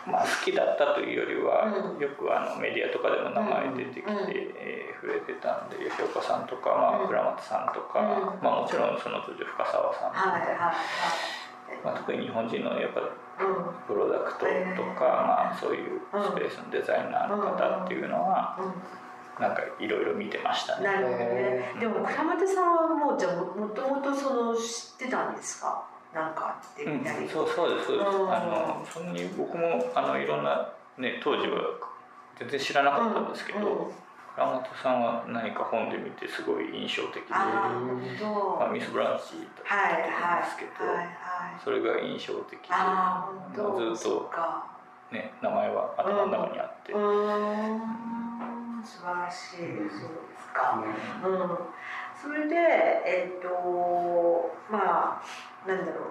まあ、好きだったというよりは、よくあのメディアとかでも名前出てきて、えー、触れてたんで吉岡さんとか、まあ、倉松さんとか、まあ、もちろんその当時深澤さんとか。まあ、特に日本人のやっぱプロダクトとか、まあ、そういうスペースのデザイナーの方っていうのは、なんかいろいろ見てましたね。なるほどね。でも倉俣さんはもうじゃもともとその知ってたんですか？なんかってみたい、うん、そうそうです。そうです。あのそんなに僕もあのいろんなね当時は全然知らなかったんですけど。うん。うん。倉本さんは何か本で見てすごい印象的であ、まあ、ミス・ブランチだったんですけど、はいはいはいはい、それが印象的でずっと、ね、名前は頭の中にあって。うん。素晴らしい、そうですか、うん、それでえっ、ー、とまあなんだろう。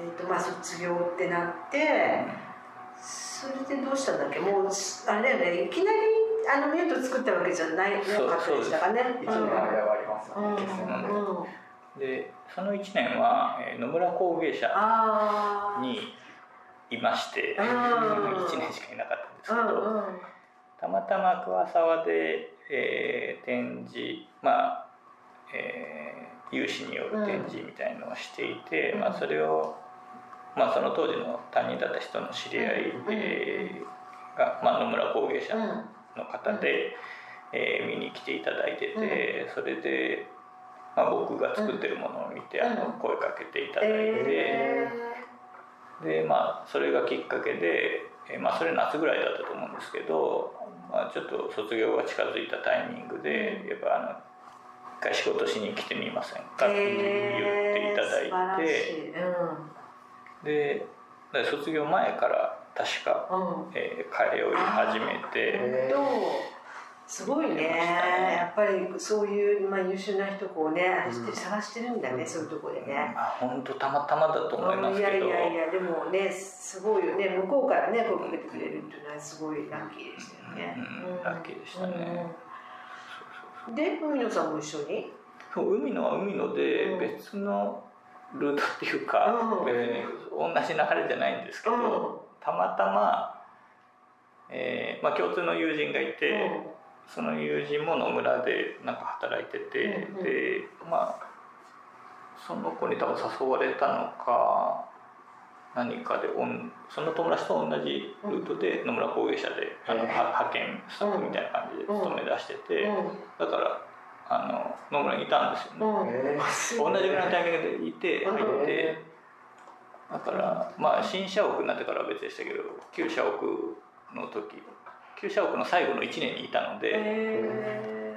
えっ、ー、とまあ卒業ってなって、それでどうしたんだっけ？もうあれだよね。いきなりあのミュート作ったわけじゃないなかったでしたかね。一年間ありますよね、うん、で。その1年は、えー、野村工芸社にいまして1年しかいなかったんですけど、うんうん。たまたま桑沢で、えー、展示まあ、えー、有志による展示みたいのをしていて、うん、まあ、それを、まあ、その当時の担任だった人の知り合い、えー、が、まあ、野村工芸者の方で、えー、見に来ていただいてて、それで、まあ、僕が作ってるものを見て、あの声かけていただいて。でまあそれがきっかけで、えまあ、それ夏ぐらいだったと思うんですけど、まあ、ちょっと卒業が近づいたタイミングでやっぱあの一回仕事しに来てみませんかって言っていただいて、で卒業前から確か、うん。えー、通い始めて。すごいね、ね、やっぱりそういう、まあ、優秀な人こうねうん、探してるんだね、うん、そういうところでね、あ本当たまたまだと思いますけど。いやいやいやでもねすごいよね。向こうからね声かけてくれるっていうのはすごいラッキーでしたよね、うん、ラッキーでしたね、で海野さんも一緒に？そう海野は海野で別のルートっていうか、別に同じ流れじゃないんですけど、たまたま、えーまあ、共通の友人がいて、その友人も野村でなんか働いてて、でまあその子に多分誘われたのか何かでその友達と同じルートで野村工芸社で、あの派遣スタッフみたいな感じで勤め出してて、だからあの野村にいたんですよね、同じぐらいのタイミングでいて入って、だからまあ新社屋になってからは別でしたけど旧社屋の時旧社屋の最後の1年にいたので、え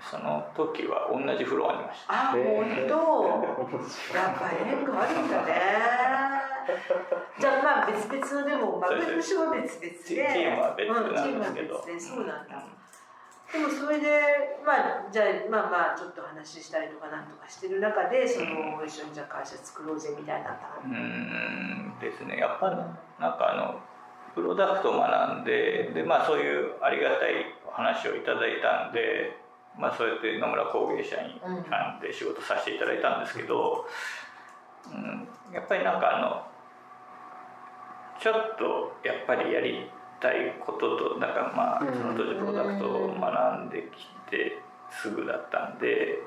ー、その時は同じフロアにいました。あ本当。やっぱ縁があるんだね じゃあまあ別々のでも、まあ、部署は別々で。チームは別なんですけど、うん、そうなんだ、でもそれでまあじゃあまあまあちょっと話したりとかなんとかしてる中でその、一緒にじゃあ会社作ろうぜみたいになったの？うん。ですね。やっぱなんかあのプロダクトを学んでで、まあ、そういうありがたい話をいただいたんで、まあ、そうやって野村工芸社にんで仕事させていただいたんですけど、うん、やっぱりなんかあのちょっとやっぱりやりたいこととなんかまあその当時プロダクトを学んできてすぐだったんで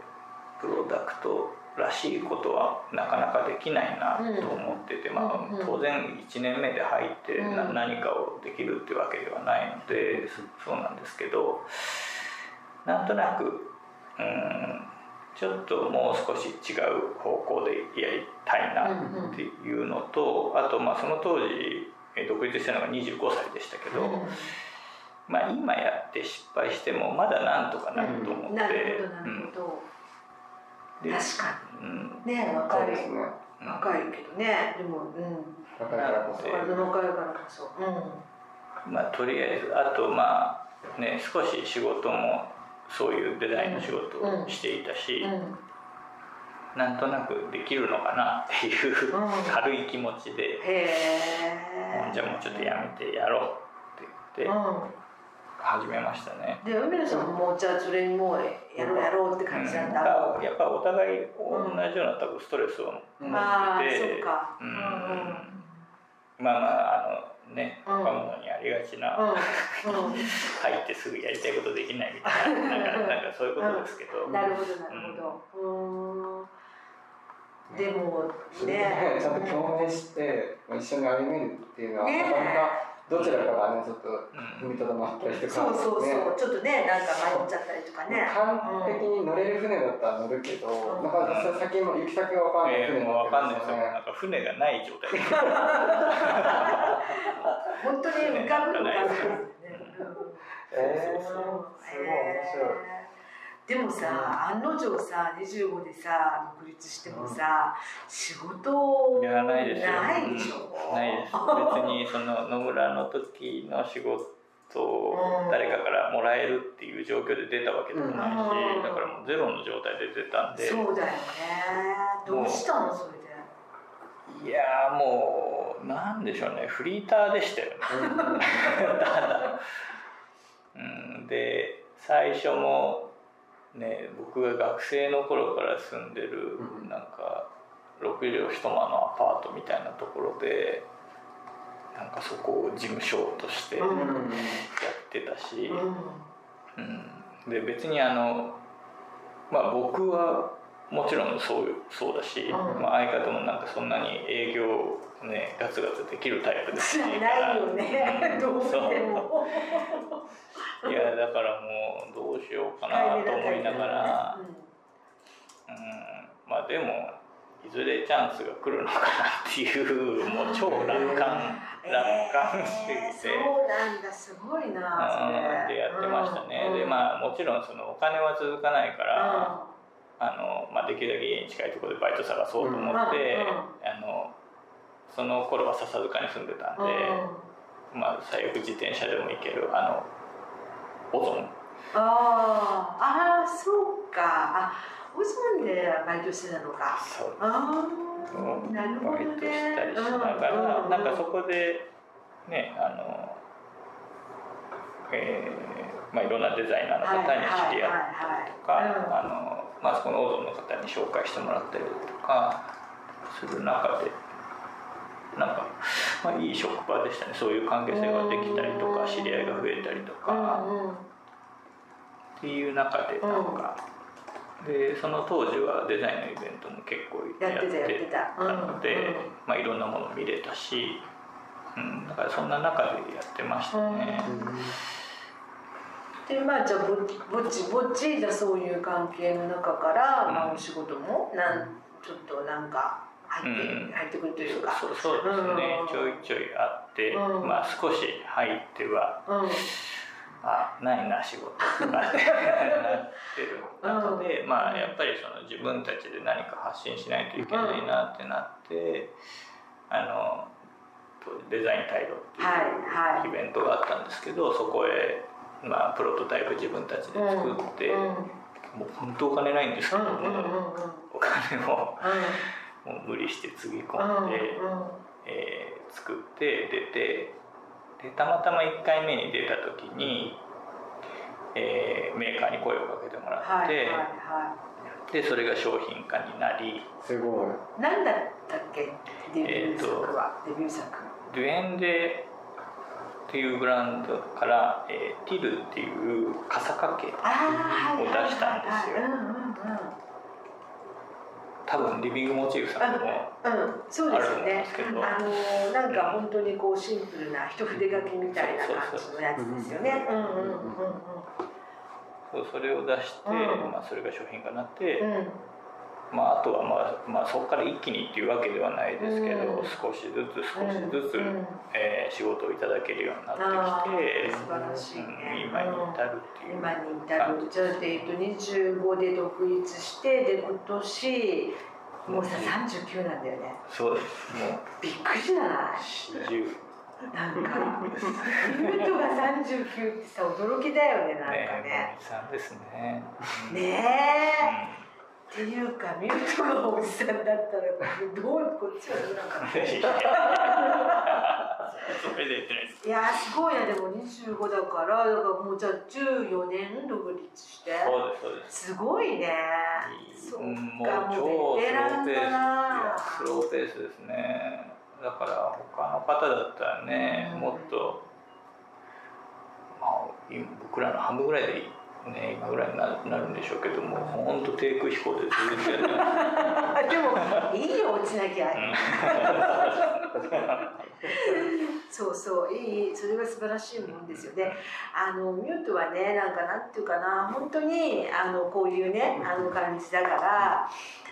プロダクトらしいことはなかなかできないなと思ってて、まあ、当然1年目で入って何かをできるってわけではないのでそうなんですけどなんとなくうんちょっともう少し違う方向でやりたいなっていうのとあとまあその当時独立したのが25歳でしたけど。まあ、今やって失敗してもまだなんとかなると思って、なるほどなるほど、確かに、うん、ね若い、ね、若いけどねでもうん。若いからこそ。若いからこそうん。まあとりあえずあとまあね少し仕事もそういうデザインの仕事をしていたし、うなんとなくできるのかなっていう軽い気持ちで、うん、じゃあもうちょっとやめてやろうって言って、始めましたね。で海野さんもじゃあそれにもうやろうやろうって感じなんだ、うん、やっぱお互い同じような多分ストレスを持ってて、うん、あそうか、うん、まあまああのね若者にありがちな、入ってすぐやりたいことできないみたいななんかなんかそういうことですけど、なるほどなるほど、でもね。ちゃんと共鳴して一緒に歩めるっていうのは、なかなかどちらかがねちょっと踏みとどまったりとか、そうそうそう、ね、ちょっとねなんか迷っちゃったりとかね。完璧に乗れる船だったら乗るけど、うん、なかなか先も行き先が分かんない。船も分かんないですよね。なんか船がない状態。本当に浮かぶのかな。えー、すごい面白いでもさ、案の定さ25でさ独立してもさ、仕事いやないですよ。ないでしょ、ないです。別にその 野村の時の仕事を誰かからもらえるっていう状況で出たわけでもないし、うん、だからもうゼロの状態で出たんで。そうだよね。どうしたのそれで？いやもうなんでしょうね。フリーターでしたよね。ただ、うん、で最初もね、僕が学生の頃から住んでるなんか6畳一間のアパートみたいなところでなんかそこを事務所としてやってたし、うん、で別にあのまあ僕はもちろんそうそうだし、まあ、相方もなんかそんなに営業ねガツガツできるタイプですしないよね。どうしてもいやだからもうしようかなと思いながら、うん、まあでもいずれチャンスが来るのかなっていうもう超楽観楽観してえーいて、そうなんだすごいなでやってましたね、うん。でまあもちろんそのお金は続かないから、あのまあ、できるだけ家に近いところでバイト探そうと思って、うん。うん。あのその頃は笹塚に住んでたんで、うん。まあ、最悪自転車でも行けるあのオゾンあー。あーそうか。あオズマンでバイトしてたのか。そうああなるほどね。バイトしたりしながら、うんなんかそこでねあの、えーまあ、いろんなデザイナーの方に知り合ってとか、はいはいはいはい。あのまあ、そこのオゾンの方に紹介してもらったりとかする中でなんか、まあ、いい職場でしたね。そういう関係性ができたりとかうん知り合いが増えたりとか。っていう中でなんか、でその当時はデザインのイベントも結構やってたやってたた。ので、まあ、いろんなもの見れたし、うん、だからそんな中でやってましたね。でまあじゃあぼぼっちぼっちじゃあそういう関係の中から、うん。まあ、お仕事もなんちょっとなんか入って,、うん入ってくるというか。そうそうですね、うん。ちょいちょいあって、うん。まあ少し入ってはうん。あないな仕事とかってなってる中で、まあやっぱりその自分たちで何か発信しないといけないなってなって、あのデザインタイドってはいうイベントがあったんですけどそこへ、まあ、プロトタイプ自分たちで作って、もう本当お金ないんですけどお金をもう無理してつぎ込んで、えー作って出てでたまたま1回目に出た時に、えーメーカーに声をかけてもらって、はいはいはでそれが商品化になりすごい。い何だったっけ？デビュー作は、デビュー作。デュエンデっていうブランドから、えーティルっていう傘掛けを出したんですよ多分リビングモチーフさんでもうん、そうですよね。あのーなんか本当にこうシンプルな一筆書きみたいな感じのやつですよね。うんうんうん。そうそれを出して、うん。まあ、それが商品化になって、うんうんまあ、あとは、まあまあ、そこから一気にっていうわけではないですけど、うん少しずつ少しずつ、うんうんえー仕事をいただけるようになあってきてー素晴らしいね。うん今に至るっていう、今に至る。じゃあ、えっと、25で独立してで今年もうさ39なんだよね。そうです。もう。びっくりじゃない？40なんか ミュートが39ってさ驚きだよねなんかね。ねおじさんですね。うん。ねえっていうかミュートがおじさんだったらどうこっちはどうなんか。なそれで言ってないですいやーすごいなでも25だからだからもうじゃあ14年独立して。そうですそうです。すごいね。そううんもうかも超スロうベテランーペースいだなやスローペースですね。だから他の方だったらね、うん。もっとまあ今僕らの半分ぐらいでいいね今ぐらいにななるんでしょうけども本当低空飛行でずっとやってますでもいいよ落ちなきゃ、そうそういいそれが素晴らしいもんですよね。あのミュートはねなんかなんていうかな本当にあのこういうねあの感じだから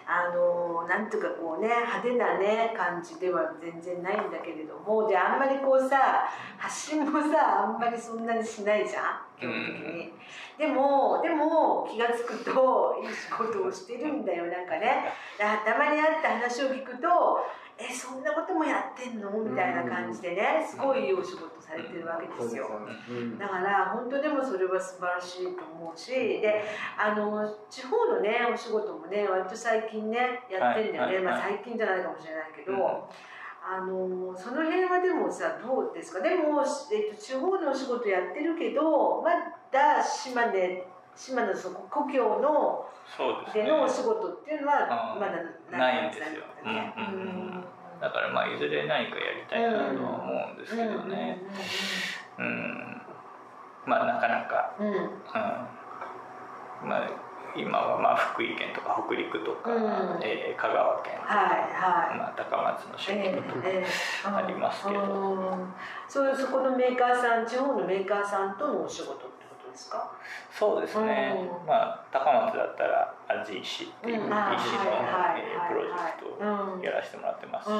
あのなんていうかこうね派手なね感じでは全然ないんだけれどもであんまりこうさ発信もさあんまりそんなにしないじゃん基本的に。でもでも気が付くといい仕事をしてるんだよ。なんかねあたまに会って話を聞くと「えそんなこともやってんの?」みたいな感じでねすごいいいお仕事されてるわけですよ。だから本当でもそれは素晴らしいと思うしであの地方のねお仕事もね割と最近ねやってんだよね、はいはい。まあ、最近じゃないかもしれないけど、うんあのその辺はでもさどうですか？でも、えっと、地方のお仕事やってるけどまだ島根島根のそこ故郷のそうですねでのお仕事っていうのはうん。まだないんですよね。うんうんうんうん。だからまあいずれ何かやりたいなとは思うんですけどね。うんうんまあなかなか。うん。まあ今はまあ福井県とか北陸とか、うん。えー香川県とか、はいはい。まあ、高松の仕え事とか、えええありますけど。うん。そういうそこのメーカーさん地方のメーカーさんとのお仕事ってことですか？そうですね、うん。まあ高松だったら味石っていう石の、えープロジェクとやらせてもらってますし、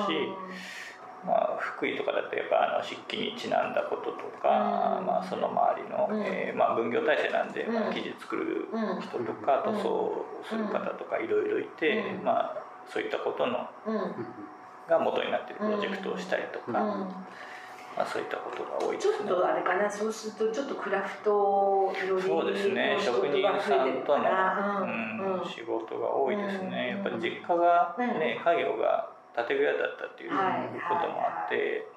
まあ、福井とかだとやっぱあの漆器にちなんだこととか、まあ、その周りの、えーまあ、分業体制なんで、まあ、生地作る人とか塗装する方とかいろいろいて、まあ、そういったことの、が元になっているプロジェクトをしたりとか。まあ、そういったことが多いですね。ちょっとあれかな、そうするとちょっとクラフトそうですね。職人さんとの、うん、仕事が多いですね。やっぱり実家がね、家業が建具屋だったっていうこともあって。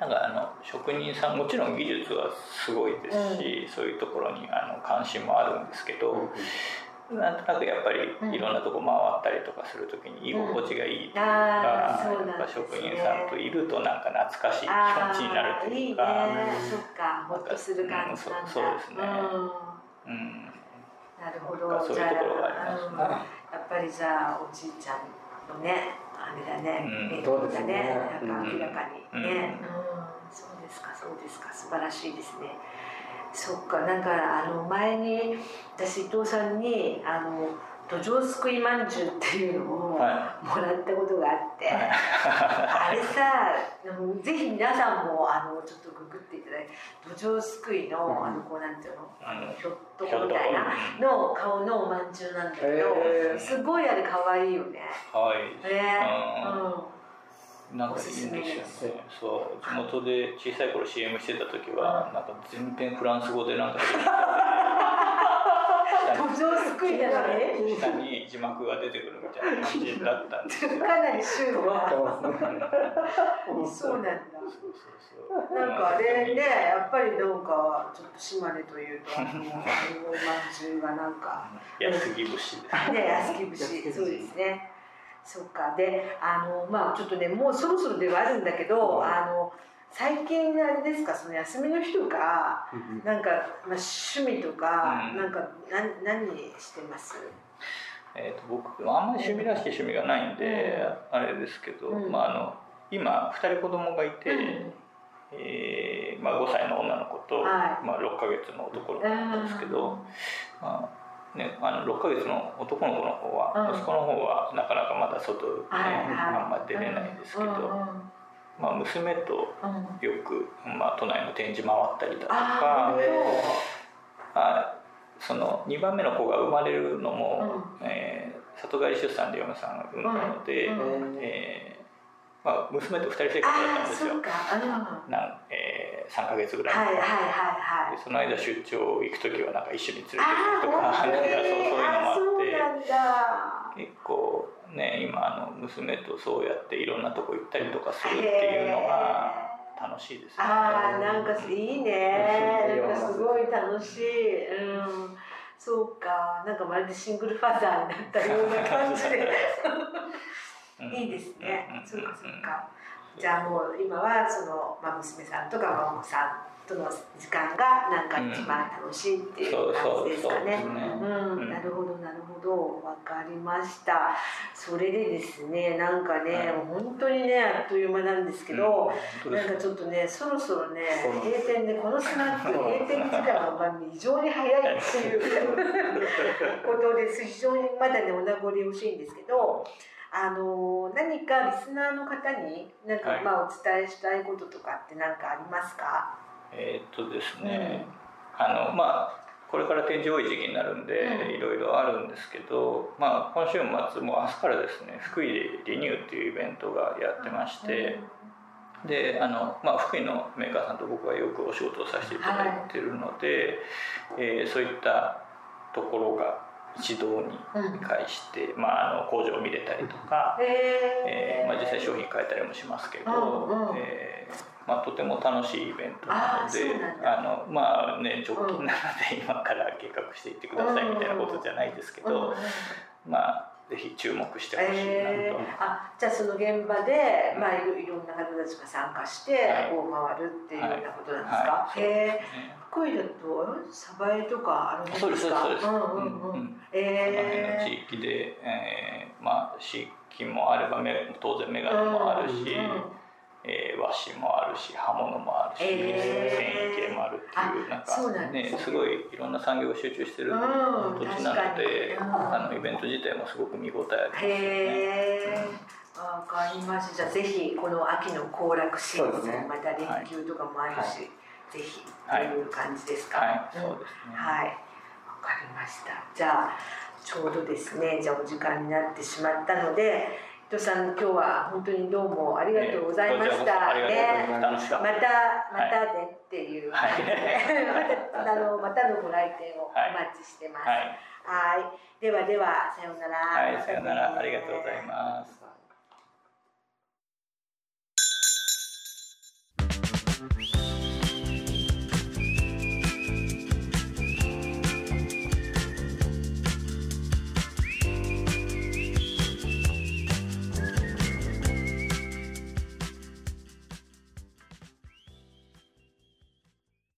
なんかあの職人さんもちろん技術はすごいですし、そういうところにあの関心もあるんですけど、なんとなくやっぱりいろんなとこ回ったりとかするときに居心地がいいとか、うん、やっぱ職人さんといるとなんか懐かしい気持ちになるというか、いいね、そっかほっとする感じなんだ、うん、そうですね、うん、なるほど。そういうところがありますね、やっぱりじゃあおじいちゃんのねあれだね、うん、そうですね。なんか明らかにね、うん。そうですかそうですか。素晴らしいですね。そっかなんかあの前に私伊藤さんにあの土壌すくいまんじゅうっていうのをもらったことがあって、はい、あれさぜひ皆さんもあのちょっとググっていただいて土壌すくいの、あのこうなんていうの？あのひょっとこみたいなの顔のおまんじゅうなんだけど、えー、すごいあれ可愛いよね。はい。ね、うん。なんかいいんですよね。そう。地元で小さい頃 CM してた時はなんか全編フランス語でなんか。途上すくいなのに下に字幕が出てくるみたいな感じだったんですよ。かなりシュートがそうなんだ。なんかあれねやっぱりなんかちょっと島根というとあのまんじゅうがなんか安来節。ですね安来節。そうですねそっか。であのまあちょっとねもうそろそろではあるんだけど、あの最近あれですか？その休みの日とか、なんか、まあ、趣味とか、うん、なんか何何してます？えーと、僕あんまり趣味らしい趣味がないんで、うん、あれですけど、うん、まあ、あの今2人子供がいて、うん、えー、まあ、5歳の女の子と、はい、まあ、6か月の男の子なんですけど、まあね、あの6か月の男の子の方は、息子の方はなかなかまだ外、ねあんま出れないですけど、まあ、娘とよく、まあ、都内の展示回ったりだとかあその2番目の子が生まれるのも、うん、えー、里帰り出産で嫁さんが産んだので、うん、えー、まあ、娘と2人生活だったんですよ。なんえー3か月ぐらい、はいはいはいはい、その間出張行く時はなんか一緒に連れて行くとか そうそういうのもあって。結構ね今あの娘とそうやっていろんなとこ行ったりとかするっていうのが楽しいですね。ああなんかいいね。なんかすごい楽しい。うん。そうか。なんかまるでシングルファザーになったような感じで。いいですね。そうかそうか。じゃあもう今はその、まあ、娘さんとか孫さんとの時間がなんか一番楽しいっていう感じですかね。うん、なるほどなるほど。わかりました。それでですねなんかね、もう本当にねあっという間なんですけど、なんかちょっとねそろそろね閉店でこのスナック 閉店時間がまあ非常に早いっていうことです。非常にまだねお名残惜しいんですけど。あの何かリスナーの方に何か、まあお伝えしたいこととかって何かありますか？えー、っとですね、うん、あのまあこれから展示多い時期になるんで、いろいろあるんですけど、まあ、今週末も明日からですね福井でリニューっていうイベントがやってまして、うん、であの、まあ、福井のメーカーさんと僕はよくお仕事をさせていただいてるので、はい、えー、そういったところが指導に介して、うん、まあ、あの工場を見れたりとか、えー、まあ、実際商品変えたりもしますけど、うんうん、えー、まあ、とても楽しいイベントなのであのまあね直近なので今から計画していってくださいみたいなことじゃないですけど、まあぜひ注目してほしいなと、えー、あじゃあその現場で、まあ、いろいろんな方たちが参加して、こう回るっていうようなことなんですか、はい。はい、へえ福井だと鯖江とかあるんですか？そうですそうです、うんうんうん、えー、地域で、えー、まあ漆器もあれば当然メガネもあるし、うんうんえー和紙もあるし刃物もあるし、えー繊維系もあるっていうなんかねねすごいいろんな産業が集中してるうん土地なので、あのイベント自体もすごく見応えありますよね。わかりました。じゃあぜひこの秋の行楽シーズン、ねまた連休とかもあるし、ぜひとはいいう感じですか？はい、んそうですね。はい。わかりました。じゃあちょうどですね。じゃあお時間になってしまったので、伊藤さん今日は本当にどうもありがとうございました。ね。またま。たまたねっていう感じで、またあのまたのご来店をおはい待ちしてます。はい、はい。ではではさようなら。はい、さよなら、ありがとうございます。す